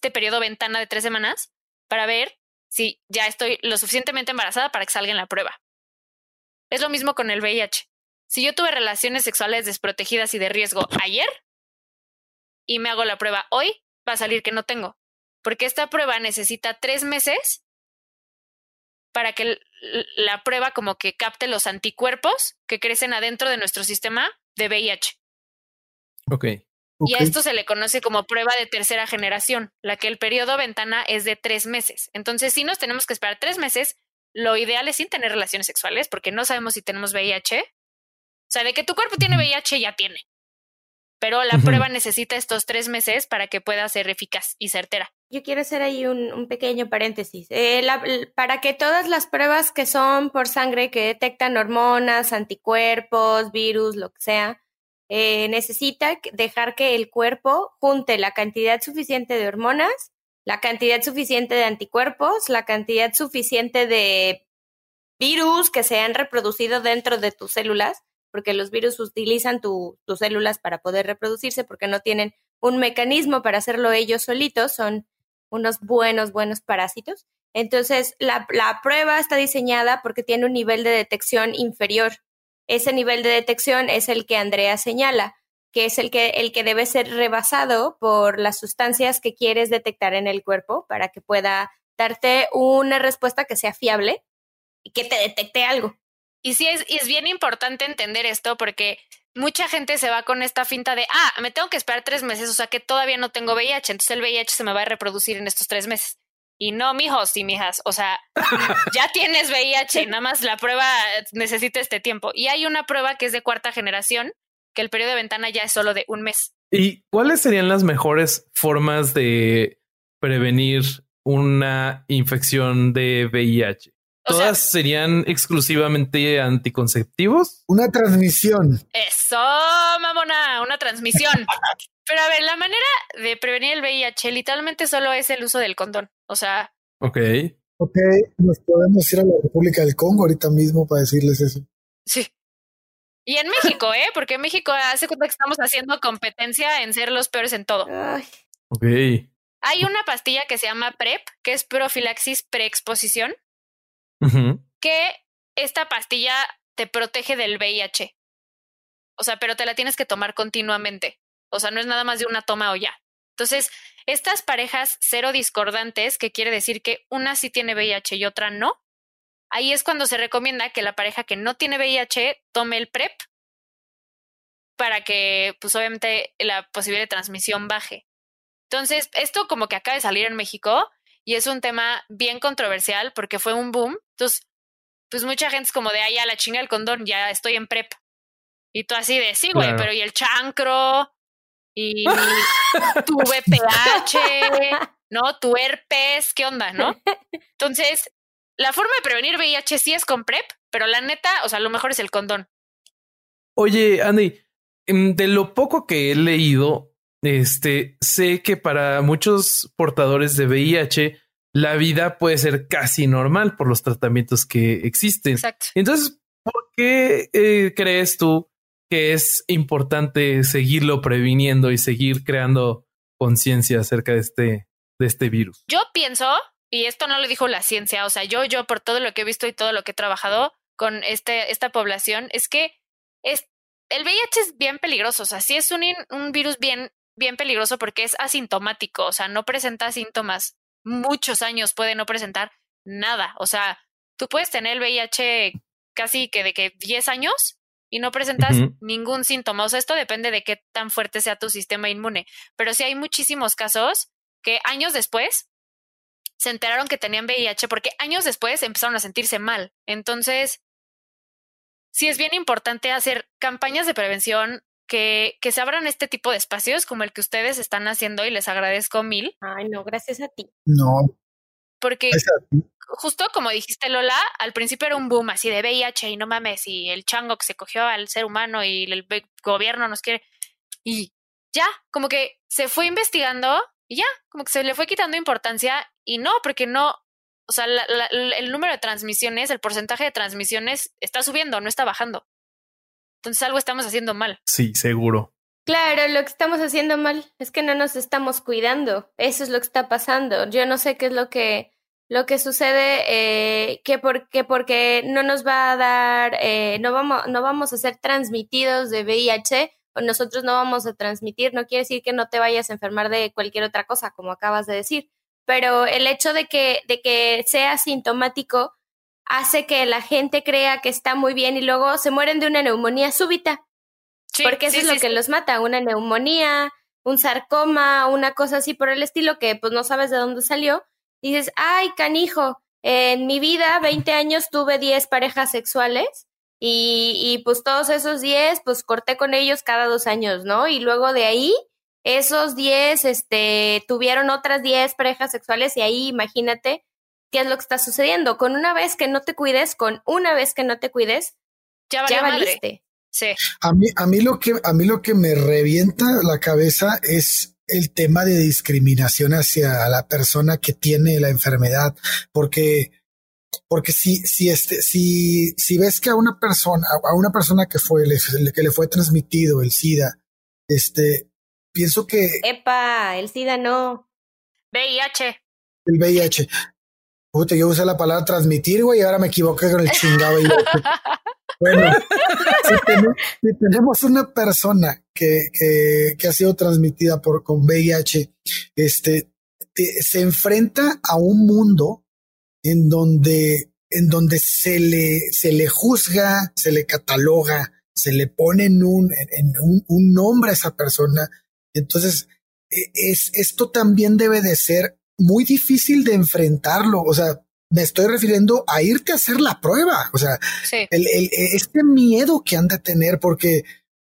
este periodo ventana de tres semanas, para ver si ya estoy lo suficientemente embarazada para que salga en la prueba. Es lo mismo con el VIH. Si yo tuve relaciones sexuales desprotegidas y de riesgo ayer y me hago la prueba hoy, va a salir que no tengo. Porque esta prueba necesita tres meses para que la prueba como que capte los anticuerpos que crecen adentro de nuestro sistema de VIH. Ok. Y a esto se le conoce como prueba de tercera generación, la que el periodo ventana es de tres meses. Entonces, si nos tenemos que esperar tres meses, lo ideal es sin tener relaciones sexuales, porque no sabemos si tenemos VIH. O sea, de que tu cuerpo tiene VIH, ya tiene. Pero la prueba necesita estos tres meses para que pueda ser eficaz y certera. Yo quiero hacer ahí un, pequeño paréntesis. Eh, para que todas las pruebas que son por sangre, que detectan hormonas, anticuerpos, virus, lo que sea, eh, necesita dejar que el cuerpo junte la cantidad suficiente de hormonas, la cantidad suficiente de anticuerpos, la cantidad suficiente de virus que se han reproducido dentro de tus células, porque los virus utilizan tus células para poder reproducirse porque no tienen un mecanismo para hacerlo ellos solitos, son unos buenos, buenos parásitos. Entonces, la, la prueba está diseñada porque tiene un nivel de detección inferior ese nivel de detección es el que Andrea señala, que es el que, el que debe ser rebasado por las sustancias que quieres detectar en el cuerpo para que pueda darte una respuesta que sea fiable y que te detecte algo. Y sí, es, es bien importante entender esto porque mucha gente se va con esta finta de, ah, me tengo que esperar tres meses, o sea que todavía no tengo VIH, entonces el VIH se me va a reproducir en estos tres meses. Y no, mijos y mijas, o sea, (laughs) ya tienes VIH, nada más la prueba necesita este tiempo. Y hay una prueba que es de cuarta generación, que el periodo de ventana ya es solo de un mes. ¿Y cuáles serían las mejores formas de prevenir una infección de VIH? ¿Todas serían exclusivamente anticonceptivos? Una transmisión. Eso, mamona, una transmisión. (laughs) Pero a ver, la manera de prevenir el VIH literalmente solo es el uso del condón. O sea. Ok. Ok, nos podemos ir a la República del Congo ahorita mismo para decirles eso. Sí. Y en México, ¿eh? Porque en México hace cuenta que estamos haciendo competencia en ser los peores en todo. Ok. Hay una pastilla que se llama PrEP, que es profilaxis preexposición, que esta pastilla te protege del VIH. O sea, pero te la tienes que tomar continuamente. O sea, no es nada más de una toma o ya. Entonces, estas parejas cero discordantes, que quiere decir que una sí tiene VIH y otra no, ahí es cuando se recomienda que la pareja que no tiene VIH tome el PrEP para que, pues obviamente, la posibilidad de transmisión baje. Entonces, esto como que acaba de salir en México y es un tema bien controversial porque fue un boom. Entonces, pues mucha gente es como de, ay, a la chinga el condón, ya estoy en PrEP. Y tú así de, sí, güey, pero ¿y el chancro? y (laughs) tu VPH, ¿no? Tu herpes, ¿qué onda, no? Entonces, la forma de prevenir VIH sí es con PrEP, pero la neta, o sea, lo mejor es el condón. Oye, Andy, em, de lo poco que he leído, este, sé que para muchos portadores de VIH la vida puede ser casi normal por los tratamientos que existen. Exacto. Entonces, ¿por qué eh, crees tú que es importante seguirlo previniendo y seguir creando conciencia acerca de este, de este virus? Yo pienso, y esto no lo dijo la ciencia, o sea, yo, yo por todo lo que he visto y todo lo que he trabajado con este, esta población, es que es, el VIH es bien peligroso, o sea, sí es un, un virus bien, bien peligroso porque es asintomático, o sea, no presenta síntomas. Muchos años puede no presentar nada, o sea, tú puedes tener el VIH casi que de que 10 años y no presentas ningún síntoma. O sea, esto depende de qué tan fuerte sea tu sistema inmune. Pero sí hay muchísimos casos que años después se enteraron que tenían VIH porque años después empezaron a sentirse mal. Entonces, sí es bien importante hacer campañas de prevención que, que se abran este tipo de espacios como el que ustedes están haciendo y les agradezco mil. Ay, no, gracias a ti. No. Porque justo como dijiste Lola, al principio era un boom así de VIH y no mames, y el chango que se cogió al ser humano y el gobierno nos quiere. Y ya, como que se fue investigando y ya, como que se le fue quitando importancia y no, porque no, o sea, el número de transmisiones, el porcentaje de transmisiones está subiendo, no está bajando. Entonces algo estamos haciendo mal. Sí, seguro. Claro, lo que estamos haciendo mal es que no nos estamos cuidando. Eso es lo que está pasando. Yo no sé qué es lo que lo que sucede eh, que porque porque no nos va a dar eh, no vamos no vamos a ser transmitidos de VIH o nosotros no vamos a transmitir no quiere decir que no te vayas a enfermar de cualquier otra cosa como acabas de decir pero el hecho de que de que sea sintomático hace que la gente crea que está muy bien y luego se mueren de una neumonía súbita. Porque eso es lo que los mata una neumonía un sarcoma una cosa así por el estilo que pues no sabes de dónde salió. Dices, ay, canijo, en mi vida, 20 años, tuve 10 parejas sexuales y, y pues todos esos 10, pues corté con ellos cada dos años, ¿no? Y luego de ahí, esos 10, este, tuvieron otras 10 parejas sexuales y ahí imagínate qué es lo que está sucediendo. Con una vez que no te cuides, con una vez que no te cuides, ya, ya valiste. Sí. A mí, a mí lo que, a mí lo que me revienta la cabeza es el tema de discriminación hacia la persona que tiene la enfermedad, porque porque si si este si si ves que a una persona a una persona que fue que le fue transmitido el SIDA, este pienso que epa el SIDA no VIH el VIH Puta, yo usé la palabra transmitir, güey, y ahora me equivoqué con el chingado. (laughs) bueno, si tenemos, una persona que, que, que, ha sido transmitida por con VIH, este, se enfrenta a un mundo en donde, en donde se le, se le juzga, se le cataloga, se le pone en un, en un, un nombre a esa persona. Entonces, e, es, esto también debe de ser muy difícil de enfrentarlo. O sea, me estoy refiriendo a irte a hacer la prueba. O sea, el, el, este miedo que han de tener, porque,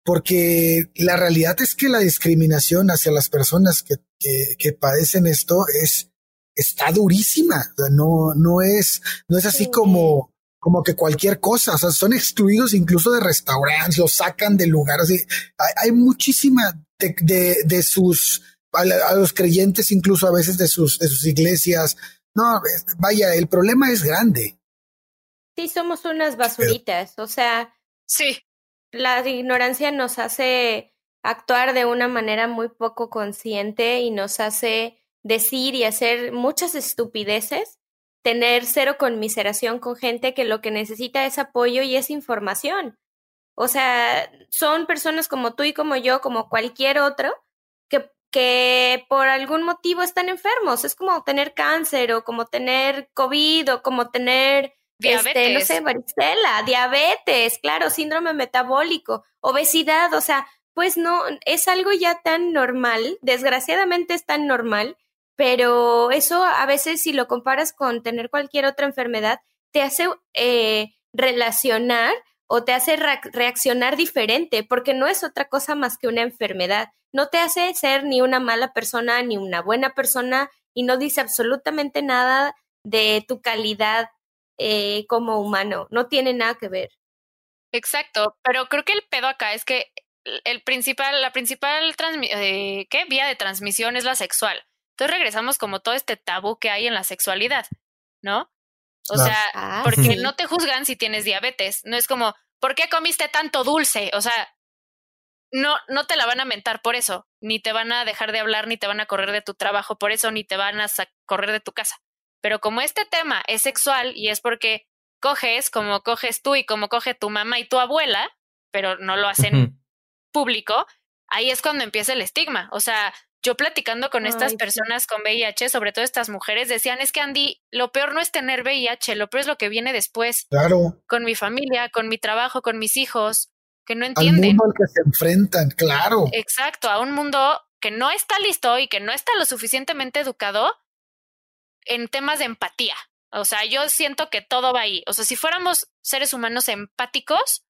porque la realidad es que la discriminación hacia las personas que, que, que padecen esto es, está durísima. O sea, no, no es, no es así como, como que cualquier cosa. O sea, son excluidos incluso de restaurantes, los sacan de lugares. Hay, hay muchísima de, de, de sus a, los creyentes incluso a veces de sus, de sus iglesias. No, vaya, el problema es grande. Sí, somos unas basuritas, o sea, sí. La ignorancia nos hace actuar de una manera muy poco consciente y nos hace decir y hacer muchas estupideces, tener cero conmiseración con gente que lo que necesita es apoyo y es información. O sea, son personas como tú y como yo, como cualquier otro, que por algún motivo están enfermos. Es como tener cáncer o como tener COVID o como tener, este, no sé, varicela, diabetes, claro, síndrome metabólico, obesidad, o sea, pues no, es algo ya tan normal, desgraciadamente es tan normal, pero eso a veces si lo comparas con tener cualquier otra enfermedad, te hace eh, relacionar o te hace reaccionar diferente, porque no es otra cosa más que una enfermedad. No te hace ser ni una mala persona ni una buena persona y no dice absolutamente nada de tu calidad eh, como humano. No tiene nada que ver. Exacto, pero creo que el pedo acá es que el principal, la principal eh, ¿qué? vía de transmisión es la sexual. Entonces regresamos como todo este tabú que hay en la sexualidad, ¿no? O sea, Ah, porque sí. no te juzgan si tienes diabetes. No es como, ¿por qué comiste tanto dulce? O sea, no, no te la van a mentar por eso, ni te van a dejar de hablar, ni te van a correr de tu trabajo por eso, ni te van a correr de tu casa. Pero como este tema es sexual y es porque coges como coges tú y como coge tu mamá y tu abuela, pero no lo hacen público, ahí es cuando empieza el estigma. O sea, yo platicando con estas sí. personas con VIH, sobre todo estas mujeres, decían, es que Andy, lo peor no es tener VIH, lo peor es lo que viene después, Claro, con mi familia, con mi trabajo, con mis hijos, que no al entienden. mundo al que se enfrentan, claro. Exacto, a un mundo que no está listo y que no está lo suficientemente educado en temas de empatía. O sea, yo siento que todo va ahí. O sea, si fuéramos seres humanos empáticos,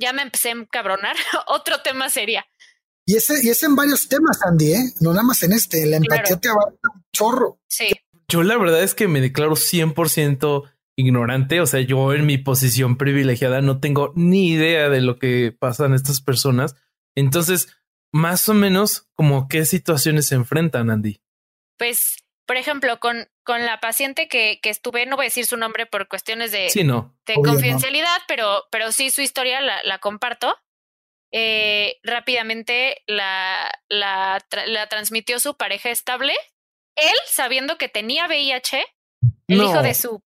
ya me empecé a encabronar. (laughs) Otro tema sería. Y ese, y ese en varios temas, Andy, ¿eh? No nada más en este. La empatía Claro. te abarca un chorro. Sí, Yo la verdad es que me declaro 100% ignorante, o sea, yo en mi posición privilegiada no tengo ni idea de lo que pasan estas personas. Entonces, más o menos, como qué situaciones se enfrentan, Andy. pues, por ejemplo, con, con la paciente que, que estuve, no voy a decir su nombre por cuestiones de, Sí, no. de no. confidencialidad, pero, pero sí su historia la, la comparto. Eh, rápidamente la, la, la transmitió su pareja estable. Él, sabiendo que tenía VIH, el No. hijo de su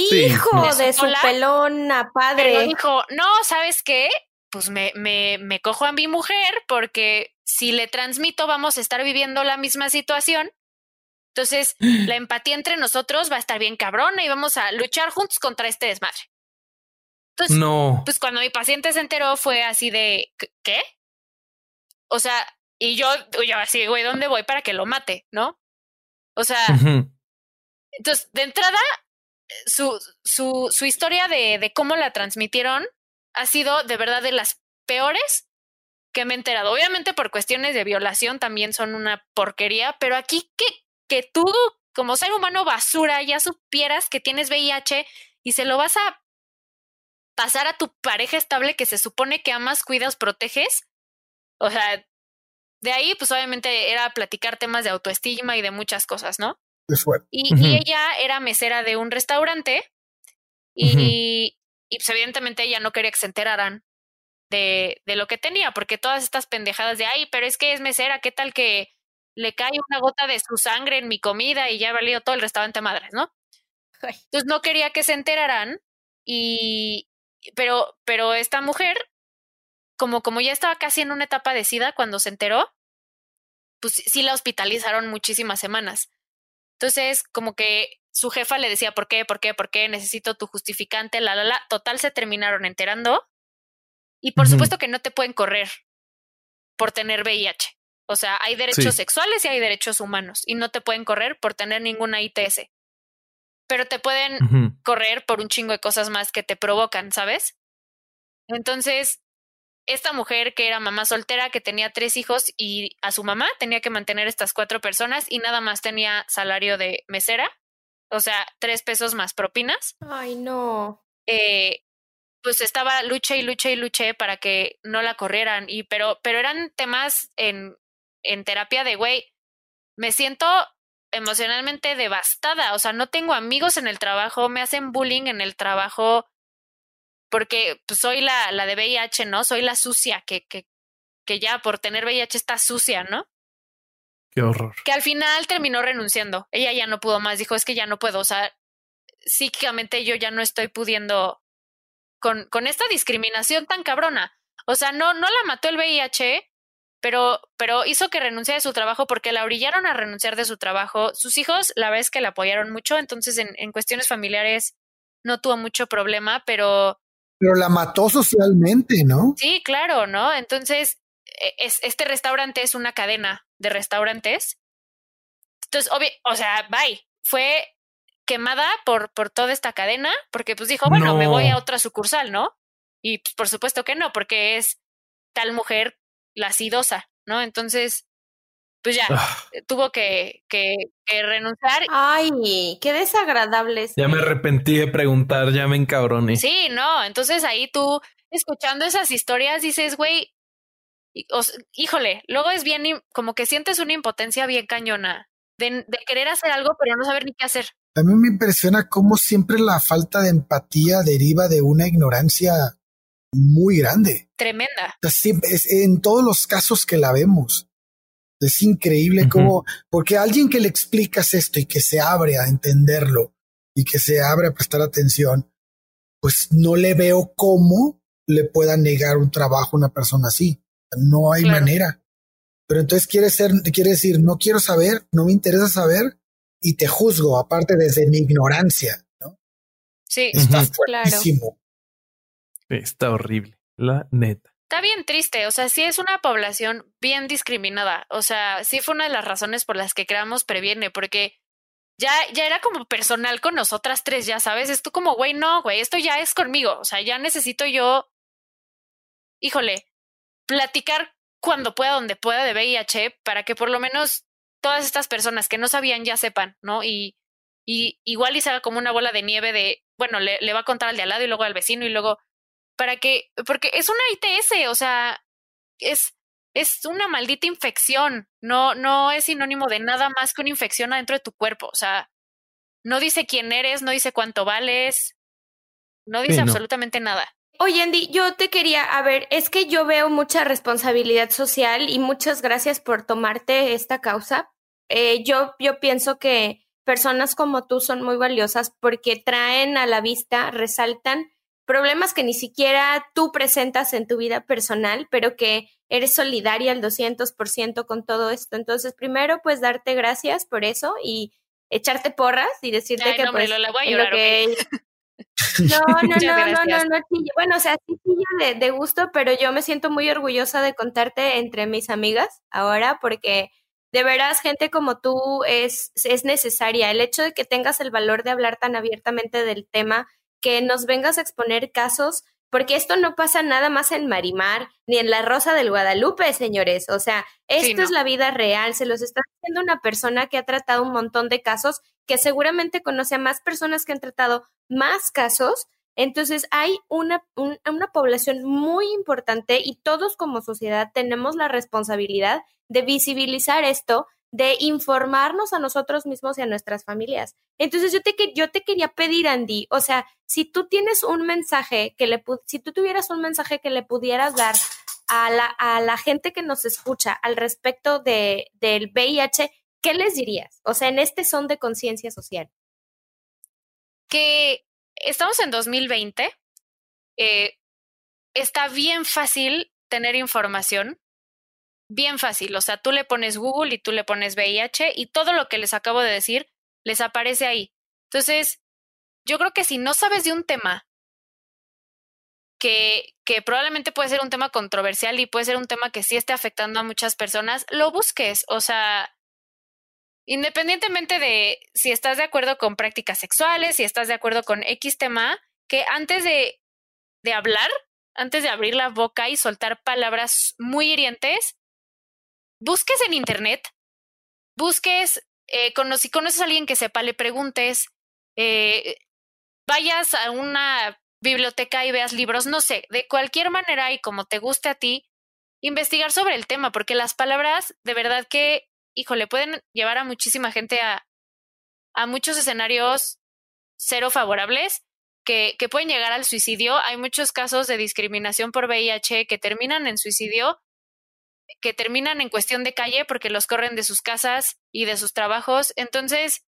Hijo de su Hola. pelona Pero padre. dijo, no, ¿sabes qué? Pues me, me, me cojo a mi mujer porque si le transmito vamos a estar viviendo la misma situación. Entonces, la (gasps) empatía entre nosotros va a estar bien cabrona y vamos a luchar juntos contra este desmadre. Entonces, No. pues cuando mi paciente se enteró fue así de, "¿Qué-. O sea, y yo, yo así, güey, ¿dónde voy para que lo mate? ¿No? O sea, entonces, de entrada, su, su, su historia de, de cómo la transmitieron ha sido de verdad de las peores que me he enterado. Obviamente por cuestiones de violación también son una porquería, pero aquí que, que tú como ser humano basura ya supieras que tienes VIH y se lo vas a pasar a tu pareja estable que se supone que amas, cuidas, proteges. O sea, de ahí pues obviamente era platicar temas de autoestima y de muchas cosas, ¿no? Y, ella era mesera de un restaurante y, y pues evidentemente ella no quería que se enteraran de, de lo que tenía, porque todas estas pendejadas de, ay, pero es que es mesera, ¿qué tal que le cae una gota de su sangre en mi comida y ya ha valido todo el restaurante madres, ¿no? Ay. Entonces no quería que se enteraran y, pero, pero esta mujer, como, como ya estaba casi en una etapa de sida cuando se enteró, pues sí la hospitalizaron muchísimas semanas. Entonces, como que su jefa le decía, ¿por qué? ¿Por qué? ¿Por qué? Necesito tu justificante, la, la, la. Total, se terminaron enterando. Y por supuesto que no te pueden correr por tener VIH. O sea, hay derechos Sí. sexuales y hay derechos humanos. Y no te pueden correr por tener ninguna ITS. Pero te pueden correr por un chingo de cosas más que te provocan, ¿sabes? Entonces, esta mujer que era mamá soltera, que tenía tres hijos y a su mamá tenía que mantener estas cuatro personas y nada más tenía salario de mesera, o sea, tres pesos más propinas, Ay, no. eh, pues estaba lucha y lucha y luché para que no la corrieran, y pero, pero eran temas en, en terapia de, güey, me siento emocionalmente devastada, o sea, no tengo amigos en el trabajo, me hacen bullying en el trabajo, porque pues, soy la, la de VIH, ¿no? Soy la sucia, que, que, que ya por tener VIH está sucia, ¿no? Qué horror. que al final terminó renunciando. Ella ya no pudo más, dijo, es que ya no puedo, o sea, psíquicamente yo ya no estoy pudiendo con, con esta discriminación tan cabrona. O sea, no, no la mató el VIH, pero, pero hizo que renunciara de su trabajo porque la orillaron a renunciar de su trabajo. Sus hijos, la vez que la apoyaron mucho, entonces en, en cuestiones familiares no tuvo mucho problema, pero Pero la mató socialmente, ¿no? Sí, claro, ¿no? Entonces, e- es, este restaurante es una cadena de restaurantes. Entonces, obvio, o sea, bye. Fue quemada por, por toda esta cadena, porque pues dijo, bueno, me No. voy a otra sucursal, ¿no? Y pues por supuesto que no, porque es tal mujer la sidosa, ¿no? Entonces, pues ya, Ah, tuvo que, que, que renunciar. Ay, qué desagradables. ya me arrepentí de preguntar, ya me encabroné. Sí, no, entonces ahí tú, escuchando esas historias, dices, güey, híjole, luego es bien como que sientes una impotencia bien cañona de, de querer hacer algo, pero no saber ni qué hacer. A mí me impresiona cómo siempre la falta de empatía deriva de una ignorancia muy grande. Tremenda. es en todos los casos que la vemos. Es increíble cómo, porque alguien que le explicas esto y que se abre a entenderlo y que se abre a prestar atención, pues no le veo cómo le pueda negar un trabajo a una persona así. No hay manera. Pero entonces quiere ser, quiere decir, no quiero saber, no me interesa saber y te juzgo, aparte desde mi ignorancia, ¿no? Sí, está fuertísimo. Está horrible, la neta. Está bien triste, o sea, sí es una población bien discriminada, o sea, sí fue una de las razones por las que creamos Previene, porque ya, ya era como personal con nosotras tres, ya sabes, es tú como, güey, no, güey, esto ya es conmigo, o sea, ya necesito yo, híjole, platicar cuando pueda, donde pueda de VIH, para que por lo menos todas estas personas que no sabían ya sepan, ¿no? Y, y igual y se haga como una bola de nieve de, bueno, le, le va a contar al de al lado y luego al vecino y luego para que, porque es una ITS, o sea, es, es una maldita infección, no, no es sinónimo de nada más que una infección adentro de tu cuerpo, o sea, no dice quién eres, no dice cuánto vales, no dice absolutamente nada. Oye, Andy, yo te quería, a ver, es que yo veo mucha responsabilidad social y muchas gracias por tomarte esta causa. Eh, yo, yo pienso que personas como tú son muy valiosas porque traen a la vista, resaltan problemas que ni siquiera tú presentas en tu vida personal, pero que eres solidaria al 200% con todo esto. Entonces, primero, pues darte gracias por eso y echarte porras y decirte que pues lo, voy a llorar, que... (laughs) No, no, no, no, no, no, Bueno, o sea, sí de, de gusto, pero yo me siento muy orgullosa de contarte entre mis amigas ahora porque de veras gente como tú es, es necesaria. El hecho de que tengas el valor de hablar tan abiertamente del tema que nos vengas a exponer casos, porque esto no pasa nada más en Marimar ni en la Rosa del Guadalupe, señores. O sea, esto es la vida real, se los está haciendo una persona que ha tratado un montón de casos, que seguramente conoce a más personas que han tratado más casos. Entonces hay una, una población muy importante y todos como sociedad tenemos la responsabilidad de visibilizar esto de informarnos a nosotros mismos y a nuestras familias. Entonces yo te, yo te quería pedir, Andy, o sea, si tú tienes un mensaje que le, si tú tuvieras un mensaje que le pudieras dar a la, a la gente que nos escucha al respecto de, del VIH, ¿qué les dirías? O sea, en este son de conciencia social. Que estamos en 2020, eh, está bien fácil tener información, bien fácil. O sea, tú le pones Google y tú le pones VIH y todo lo que les acabo de decir les aparece ahí. Entonces, yo creo que si no sabes de un tema que, que probablemente puede ser un tema controversial y puede ser un tema que sí esté afectando a muchas personas, lo busques. O sea, independientemente de si estás de acuerdo con prácticas sexuales, si estás de acuerdo con X tema, que antes de, de hablar, antes de abrir la boca y soltar palabras muy hirientes, busques en internet, busques, eh, si conoces a alguien que sepa, le preguntes, eh, vayas a una biblioteca y veas libros, no sé, de cualquier manera y como te guste a ti, investigar sobre el tema, porque las palabras de verdad que, híjole, pueden llevar a muchísima gente a, a muchos escenarios cero favorables que, que pueden llegar al suicidio. Hay muchos casos de discriminación por VIH que terminan en suicidio que terminan en cuestión de calle porque los corren de sus casas y de sus trabajos. Entonces,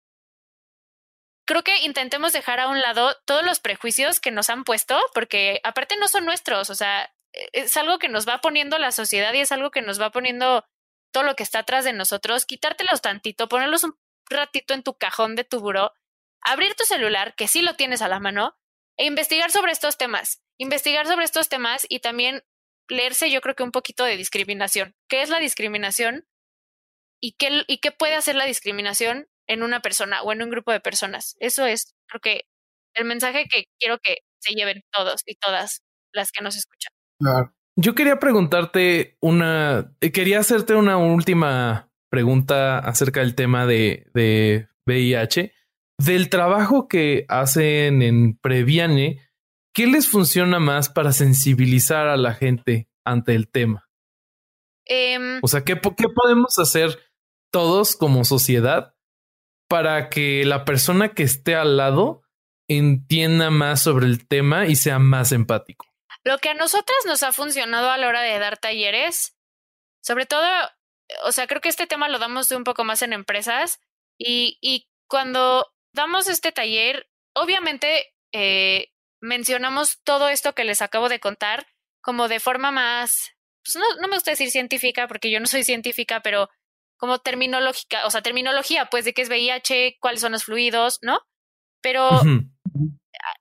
creo que intentemos dejar a un lado todos los prejuicios que nos han puesto, porque aparte no son nuestros, o sea, es algo que nos va poniendo la sociedad y es algo que nos va poniendo todo lo que está atrás de nosotros, quitártelos tantito, ponerlos un ratito en tu cajón de tu buró, abrir tu celular, que sí lo tienes a la mano, e investigar sobre estos temas, investigar sobre estos temas y también leerse yo creo que un poquito de discriminación. ¿Qué es la discriminación? ¿Y qué, y qué puede hacer la discriminación en una persona o en un grupo de personas? Eso es, creo que, el mensaje que quiero que se lleven todos y todas las que nos escuchan. Yo quería preguntarte una, eh, quería hacerte una última pregunta acerca del tema de, de VIH. Del trabajo que hacen en Previane, ¿Qué les funciona más para sensibilizar a la gente ante el tema? Em, o sea, ¿qué, ¿qué podemos hacer todos como sociedad para que la persona que esté al lado entienda más sobre el tema y sea más empático? Lo que a nosotras nos ha funcionado a la hora de dar talleres, sobre todo, o sea, creo que este tema lo damos un poco más en empresas y, y cuando damos este taller, obviamente eh, mencionamos todo esto que les acabo de contar como de forma más, pues no, no me gusta decir científica porque yo no soy científica, pero como terminológica, o sea, terminología, pues de qué es VIH, cuáles son los fluidos, ¿no? Pero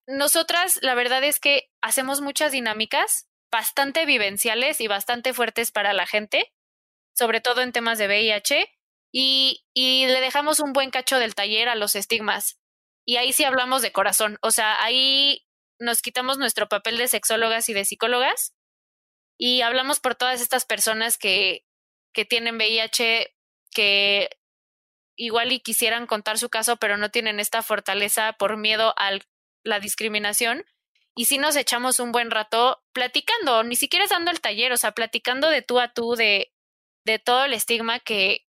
nosotras, la verdad es que hacemos muchas dinámicas bastante vivenciales y bastante fuertes para la gente, sobre todo en temas de VIH, y, y le dejamos un buen cacho del taller a los estigmas. Y ahí sí hablamos de corazón, o sea, ahí nos quitamos nuestro papel de sexólogas y de psicólogas y hablamos por todas estas personas que, que tienen VIH, que igual y quisieran contar su caso, pero no tienen esta fortaleza por miedo a la discriminación. Y si nos echamos un buen rato platicando, ni siquiera dando el taller, o sea, platicando de tú a tú de, de todo el estigma que,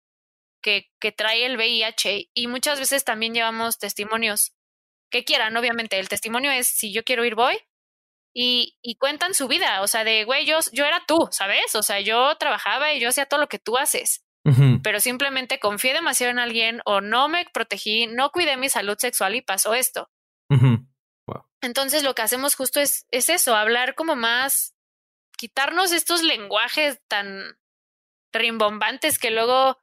que, que trae el VIH. Y muchas veces también llevamos testimonios que quieran, obviamente. El testimonio es si yo quiero ir, voy. Y, y cuentan su vida, o sea, de, güey, yo, yo era tú, ¿sabes? O sea, yo trabajaba y yo hacía todo lo que tú haces pero simplemente confié demasiado en alguien o no me protegí, no cuidé mi salud sexual y pasó esto. Entonces lo que hacemos justo es, es eso, hablar como más, quitarnos estos lenguajes tan rimbombantes que luego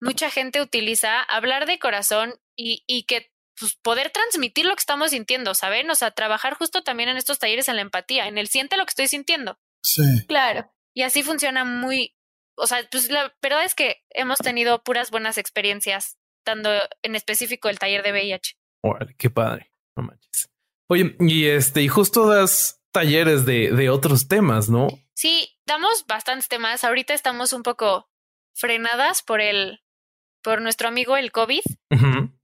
mucha gente utiliza, hablar de corazón y, y que pues, poder transmitir lo que estamos sintiendo, ¿saben? O sea, trabajar justo también en estos talleres en la empatía, en el siente lo que estoy sintiendo. Sí. Claro. Y así funciona muy, o sea, pues la verdad es que hemos tenido puras buenas experiencias dando en específico el taller de VIH. Órale, qué padre. No manches. Oye, y este, y justo das talleres de, de otros temas, ¿no? Sí, damos bastantes temas. Ahorita estamos un poco frenadas por el, por nuestro amigo el COVID.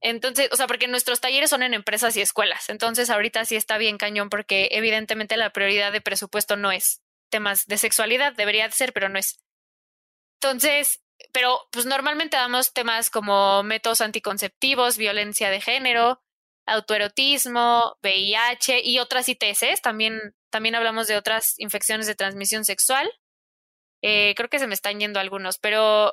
Entonces, o sea, porque nuestros talleres son en empresas y escuelas. Entonces, ahorita sí está bien cañón porque evidentemente la prioridad de presupuesto no es temas de sexualidad, debería de ser, pero no es. Entonces, pero pues normalmente damos temas como métodos anticonceptivos, violencia de género, autoerotismo, VIH y otras ITS. También, también hablamos de otras infecciones de transmisión sexual. Eh, creo que se me están yendo algunos, pero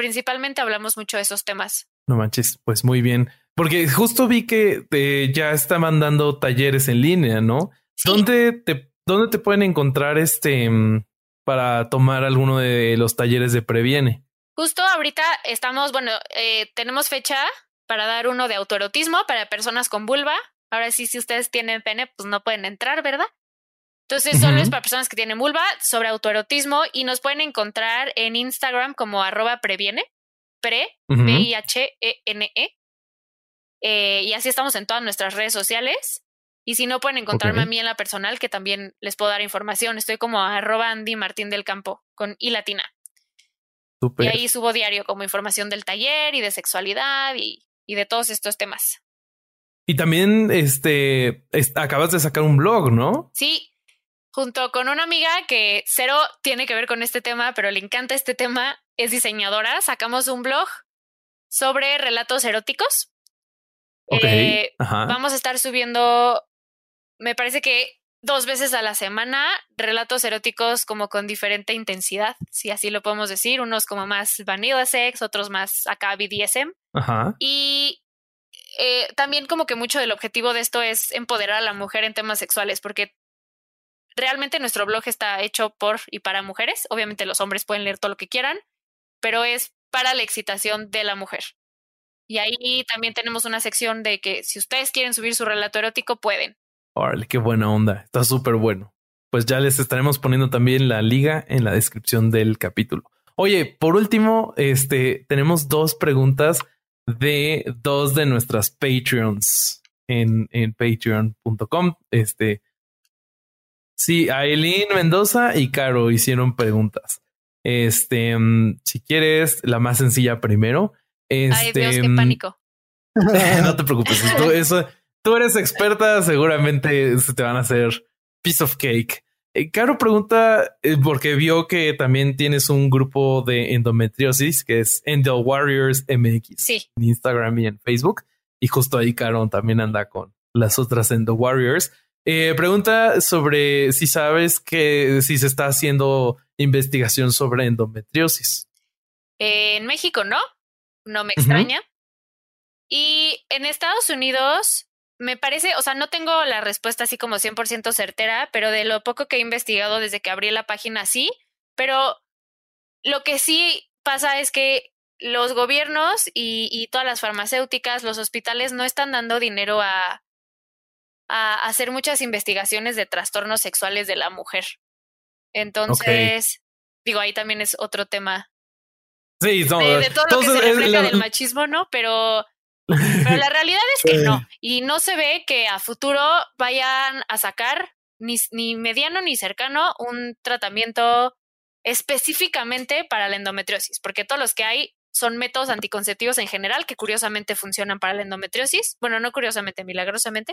principalmente hablamos mucho de esos temas. No manches, pues muy bien. Porque justo vi que te, ya estaban dando talleres en línea, ¿no? ¿Dónde te, dónde te pueden encontrar este mm, para tomar alguno de los talleres de Previene? Justo ahorita estamos, bueno, eh, tenemos fecha para dar uno de autoerotismo para personas con vulva. Ahora sí, si ustedes tienen pene, pues no pueden entrar, ¿verdad? Entonces, solo es para personas que tienen vulva sobre autoerotismo y nos pueden encontrar en Instagram como arroba previene, pre, V-I-H-E-N-E. -E, eh, y así estamos en todas nuestras redes sociales. Y si no, pueden encontrarme a mí en la personal, que también les puedo dar información. Estoy como arroba Andy Martín del Campo, con I latina. Y ahí subo diario como información del taller y de sexualidad y, y de todos estos temas. Y también este, acabas de sacar un blog, ¿no? Sí, junto con una amiga que cero tiene que ver con este tema, pero le encanta este tema, es diseñadora, sacamos un blog sobre relatos eróticos. Okay. Eh, vamos a estar subiendo me parece que dos veces a la semana relatos eróticos como con diferente intensidad, si así lo podemos decir, unos como más vanilla sex, otros más acá BDSM. Ajá. Y eh, también como que mucho del objetivo de esto es empoderar a la mujer en temas sexuales, porque realmente nuestro blog está hecho por y para mujeres. Obviamente los hombres pueden leer todo lo que quieran, pero es para la excitación de la mujer. Y ahí también tenemos una sección de que si ustedes quieren subir su relato erótico, pueden. Órale, qué buena onda. Está súper bueno. Pues ya les estaremos poniendo también la liga en la descripción del capítulo. Oye, por último, este tenemos dos preguntas de dos de nuestras Patreons en, en patreon.com. Este sí, Aileen Mendoza y Caro hicieron preguntas. Este, mm, si quieres, la más sencilla primero. Este, Ay, Dios, qué mm, pánico. (laughs) no te preocupes. Eso, tú eres experta, seguramente se te van a hacer piece of cake. Eh, Caro pregunta, eh, porque vio que también tienes un grupo de endometriosis que es Endo Warriors MX Sí. en Instagram y en Facebook. Y justo ahí Caro también anda con las otras Endo Warriors. Eh, pregunta sobre si sabes que si se está haciendo investigación sobre endometriosis. Eh, en México no, no me extraña. Y en Estados Unidos, me parece, o sea, no tengo la respuesta así como 100% certera, pero de lo poco que he investigado desde que abrí la página, sí. Pero lo que sí pasa es que los gobiernos y, y todas las farmacéuticas, los hospitales no están dando dinero a, a hacer muchas investigaciones de trastornos sexuales de la mujer. Entonces, digo, ahí también es otro tema Sí, no, de, de todo lo que se refleja la- del machismo, ¿no? Pero, pero la (laughs) realidad es que no. Y no se ve que a futuro vayan a sacar ni, ni mediano ni cercano un tratamiento específicamente para la endometriosis, porque todos los que hay son métodos anticonceptivos en general que curiosamente funcionan para la endometriosis. Bueno, no curiosamente, milagrosamente.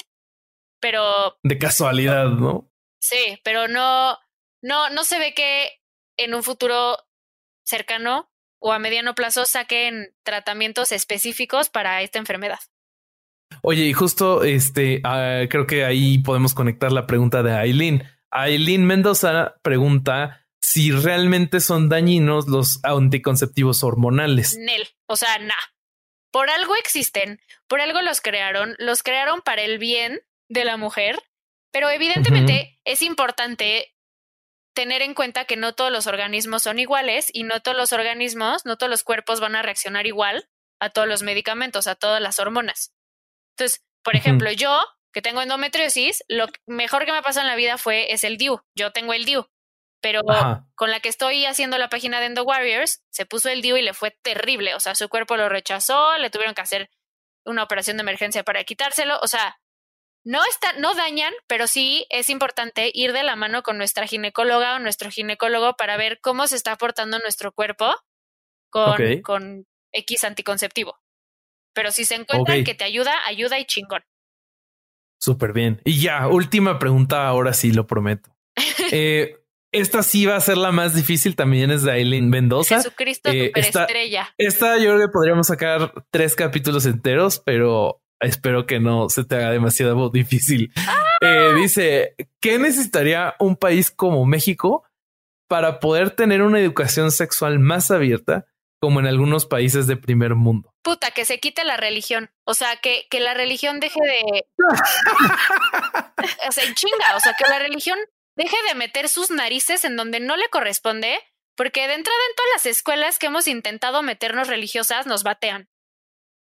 Pero de casualidad, ¿no? Sí, pero no, no, no se ve que en un futuro cercano o a mediano plazo saquen tratamientos específicos para esta enfermedad. Oye, y justo este, ah, creo que ahí podemos conectar la pregunta de Aileen. Aileen Mendoza pregunta si realmente son dañinos los anticonceptivos hormonales. Nel, o sea, nah. Por algo existen, por algo los crearon, los crearon para el bien de la mujer, pero evidentemente es importante tener en cuenta que no todos los organismos son iguales y no todos los organismos, no todos los cuerpos van a reaccionar igual a todos los medicamentos, a todas las hormonas. Entonces, por ejemplo, yo que tengo endometriosis, lo mejor que me pasó en la vida fue es el DIU. Yo tengo el DIU, pero Ajá. con la que estoy haciendo la página de Endo Warriors, se puso el DIU y le fue terrible. O sea, su cuerpo lo rechazó, le tuvieron que hacer una operación de emergencia para quitárselo. O sea, no está, no dañan, pero sí es importante ir de la mano con nuestra ginecóloga o nuestro ginecólogo para ver cómo se está aportando nuestro cuerpo con, X anticonceptivo. Pero si se encuentran Ok. que te ayuda, ayuda y chingón. Súper bien. Y ya, última pregunta, ahora sí lo prometo. (laughs) Eh, esta sí va a ser la más difícil, también es de Aileen Mendoza. Jesucristo eh, superestrella. Esta yo creo que podríamos sacar tres capítulos enteros, pero espero que no se te haga demasiado (laughs) difícil. Eh, dice, ¿qué necesitaría un país como México para poder tener una educación sexual más abierta como en algunos países de primer mundo? Puta, que se quite la religión. O sea, que, que la religión deje de. (laughs) o sea, chinga. O sea, que la religión deje de meter sus narices en donde no le corresponde, porque de entrada en todas las escuelas que hemos intentado meternos religiosas nos batean.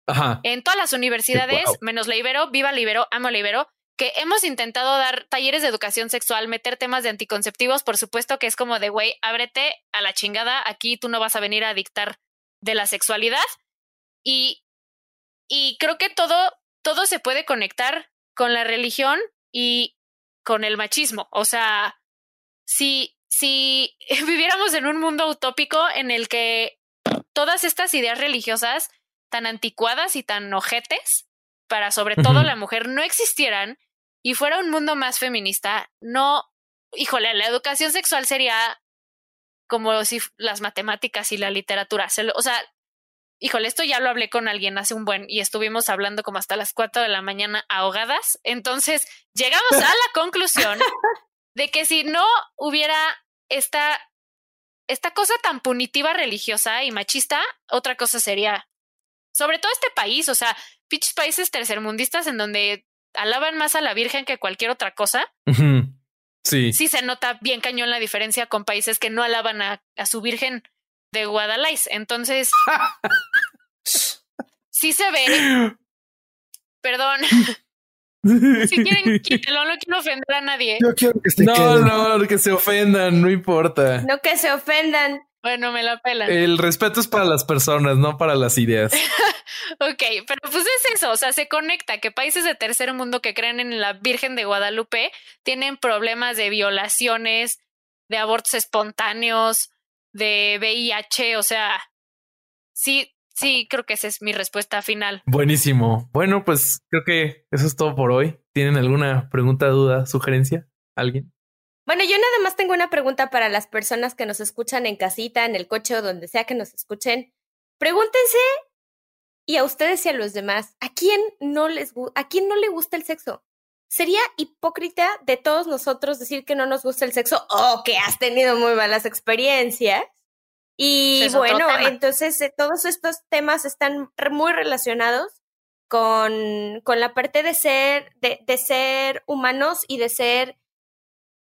Ajá. En todas las universidades, Wow. menos la Ibero, viva la Ibero, amo la Ibero, que hemos intentado dar talleres de educación sexual, meter temas de anticonceptivos, por supuesto que es como de, güey, ábrete a la chingada, aquí tú no vas a venir a dictar de la sexualidad. Y, y creo que todo, todo se puede conectar con la religión y con el machismo. O sea, si, si (laughs) viviéramos en un mundo utópico en el que todas estas ideas religiosas tan anticuadas y tan ojetes para sobre todo la mujer no existieran y fuera un mundo más feminista, no, híjole, la educación sexual sería como si las matemáticas y la literatura, se lo- o sea, híjole, esto ya lo hablé con alguien hace un buen y estuvimos hablando como hasta las 4 de la mañana ahogadas, entonces llegamos a la conclusión (laughs) de que si no hubiera esta esta cosa tan punitiva religiosa y machista, otra cosa sería sobre todo este país, o sea, pinches países tercermundistas en donde alaban más a la Virgen que cualquier otra cosa. Sí. sí se nota bien cañón la diferencia con países que no alaban a, a su Virgen de Guadalajara. Entonces, (laughs) sí se ve, perdón, (laughs) si quieren, quítelo, no quiero ofender a nadie. Yo quiero que se No, queden. no, que se ofendan, no importa. No que se ofendan. Bueno, me la pelan. El respeto es para las personas, no para las ideas. (laughs) Ok, pero pues es eso, o sea, se conecta que países de tercer mundo que creen en la Virgen de Guadalupe tienen problemas de violaciones, de abortos espontáneos, de VIH, o sea, sí, sí, creo que esa es mi respuesta final. Buenísimo. Bueno, pues creo que eso es todo por hoy. ¿Tienen alguna pregunta, duda, sugerencia? ¿Alguien? Bueno, yo nada más tengo una pregunta para las personas que nos escuchan en casita, en el coche o donde sea que nos escuchen. Pregúntense y a ustedes y a los demás, ¿a quién no les a quién no le gusta el sexo? Sería hipócrita de todos nosotros decir que no nos gusta el sexo o que has tenido muy malas experiencias. Y bueno, entonces eh, todos estos temas están muy relacionados con, con la parte de ser, de, de ser humanos y de ser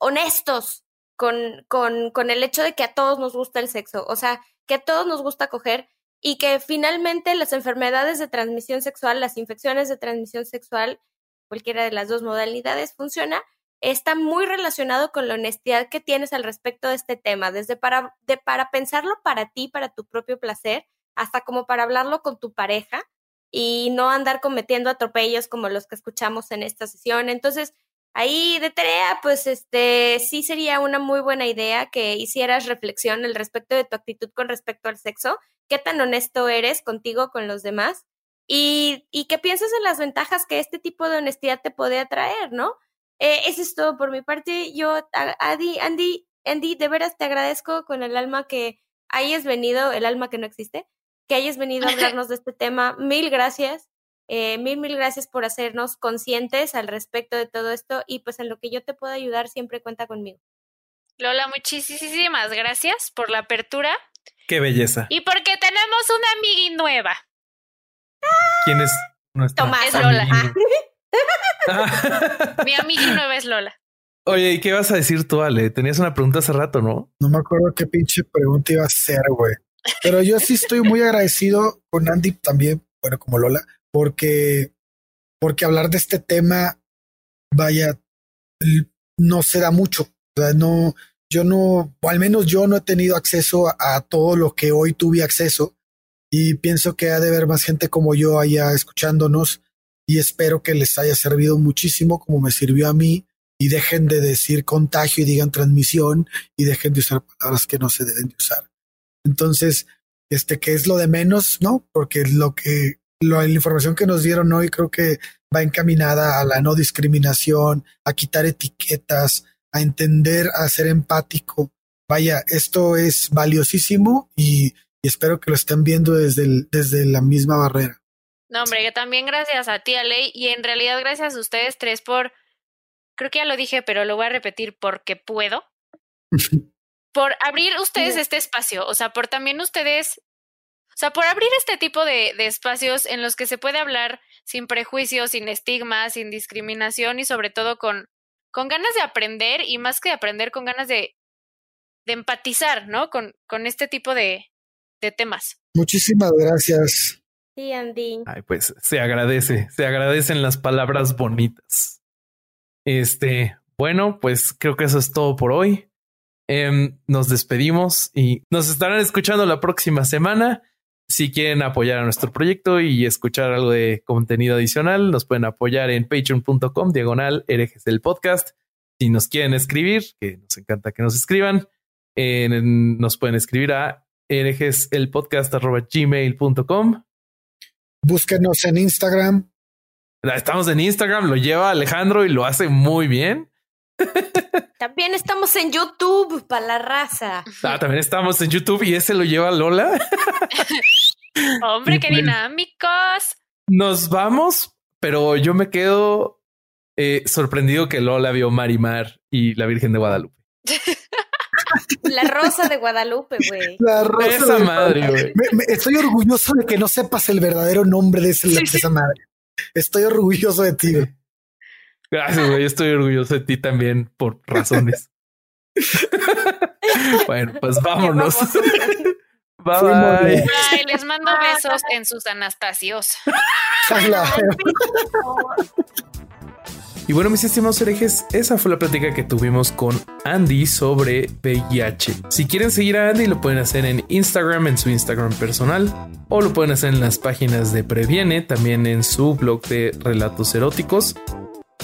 honestos con, con, con el hecho de que a todos nos gusta el sexo, o sea, que a todos nos gusta coger y que finalmente las enfermedades de transmisión sexual, las infecciones de transmisión sexual, cualquiera de las dos modalidades funciona, está muy relacionado con la honestidad que tienes al respecto de este tema, desde para, de, para pensarlo para ti, para tu propio placer, hasta como para hablarlo con tu pareja y no andar cometiendo atropellos como los que escuchamos en esta sesión. Entonces, Ahí de tarea, pues este sí sería una muy buena idea que hicieras reflexión al respecto de tu actitud con respecto al sexo, qué tan honesto eres contigo, con los demás, y, y que pienses en las ventajas que este tipo de honestidad te puede atraer, ¿no? Eh, eso es todo por mi parte. Yo, Andy, Andy, Andy, de veras te agradezco con el alma que hayas venido, el alma que no existe, que hayas venido a (laughs) hablarnos de este tema. Mil gracias. Eh, mil, mil gracias por hacernos conscientes al respecto de todo esto y pues en lo que yo te pueda ayudar siempre cuenta conmigo. Lola, muchísimas gracias por la apertura. Qué belleza. Y porque tenemos una amigui nueva. ¿Quién es nuestra? Tomás. Es Lola. Mi amigui nueva es Lola. (laughs) Oye, ¿y qué vas a decir tú, Ale? Tenías una pregunta hace rato, ¿no? No me acuerdo qué pinche pregunta iba a hacer, güey. Pero yo sí estoy muy agradecido con Andy también, bueno, como Lola, porque, porque hablar de este tema, vaya, no se da mucho. No, yo no, o al menos yo no he tenido acceso a, todo lo que hoy tuve acceso y pienso que ha de haber más gente como yo allá escuchándonos y espero que les haya servido muchísimo como me sirvió a mí y dejen de decir contagio y digan transmisión y dejen de usar palabras que no se deben de usar. Entonces, este que es lo de menos, ¿no? Porque lo que la información que nos dieron hoy creo que va encaminada a la no discriminación, a quitar etiquetas, a entender, a ser empático. Vaya, esto es valiosísimo y, espero que lo estén viendo desde, desde la misma barrera. No, hombre, yo también gracias a ti, Ale, y en realidad gracias a ustedes tres por, creo que ya lo dije, pero lo voy a repetir porque puedo, (laughs) por abrir ustedes este espacio, o sea, por también ustedes o sea, por abrir este tipo de, de, espacios en los que se puede hablar sin prejuicios, sin estigmas, sin discriminación y sobre todo con, con ganas de aprender y más que de aprender, con ganas de, de empatizar, ¿no? Con, con este tipo de, de temas. Muchísimas gracias. Sí, Andy. Ay, pues se agradece, se agradecen las palabras bonitas. Este, bueno, pues creo que eso es todo por hoy. Eh, nos despedimos y nos estarán escuchando la próxima semana. Si quieren apoyar a nuestro proyecto y escuchar algo de contenido adicional, nos pueden apoyar en patreon.com diagonal herejes del podcast. Si nos quieren escribir, que nos encanta que nos escriban, nos pueden escribir a herejeselpodcast.gmail.com. Búsquenos en Instagram. Estamos en Instagram, lo lleva Alejandro y lo hace muy bien. También estamos en YouTube para la raza. Ah, también estamos en YouTube y ese lo lleva Lola. (laughs) Hombre, qué pues, dinámicos. Nos vamos, pero yo me quedo eh, sorprendido que Lola vio Marimar y la Virgen de Guadalupe. (laughs) La rosa de Guadalupe, güey. La rosa esa madre, güey. estoy orgulloso de que no sepas el verdadero nombre de, esa madre. Estoy orgulloso de ti. Gracias, güey. Estoy orgulloso de ti también por razones. (laughs) bueno, pues vámonos. (laughs) bye, bye. Les mando besos en sus Anastasios. (laughs) Y bueno, mis estimados herejes, esa fue la plática que tuvimos con Andy sobre VIH. Si quieren seguir a Andy, lo pueden hacer en Instagram, en su Instagram personal, o lo pueden hacer en las páginas de Previene, también en su blog de relatos eróticos.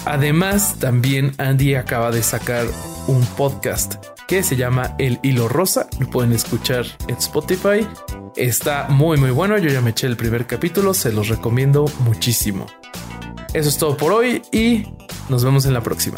Además, también Andy acaba de sacar un podcast que se llama El Hilo Rosa. Lo pueden escuchar en Spotify. Está muy muy bueno. Yo ya me eché el primer capítulo. Se los recomiendo muchísimo. Eso es todo por hoy y nos vemos en la próxima.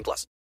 18 plus.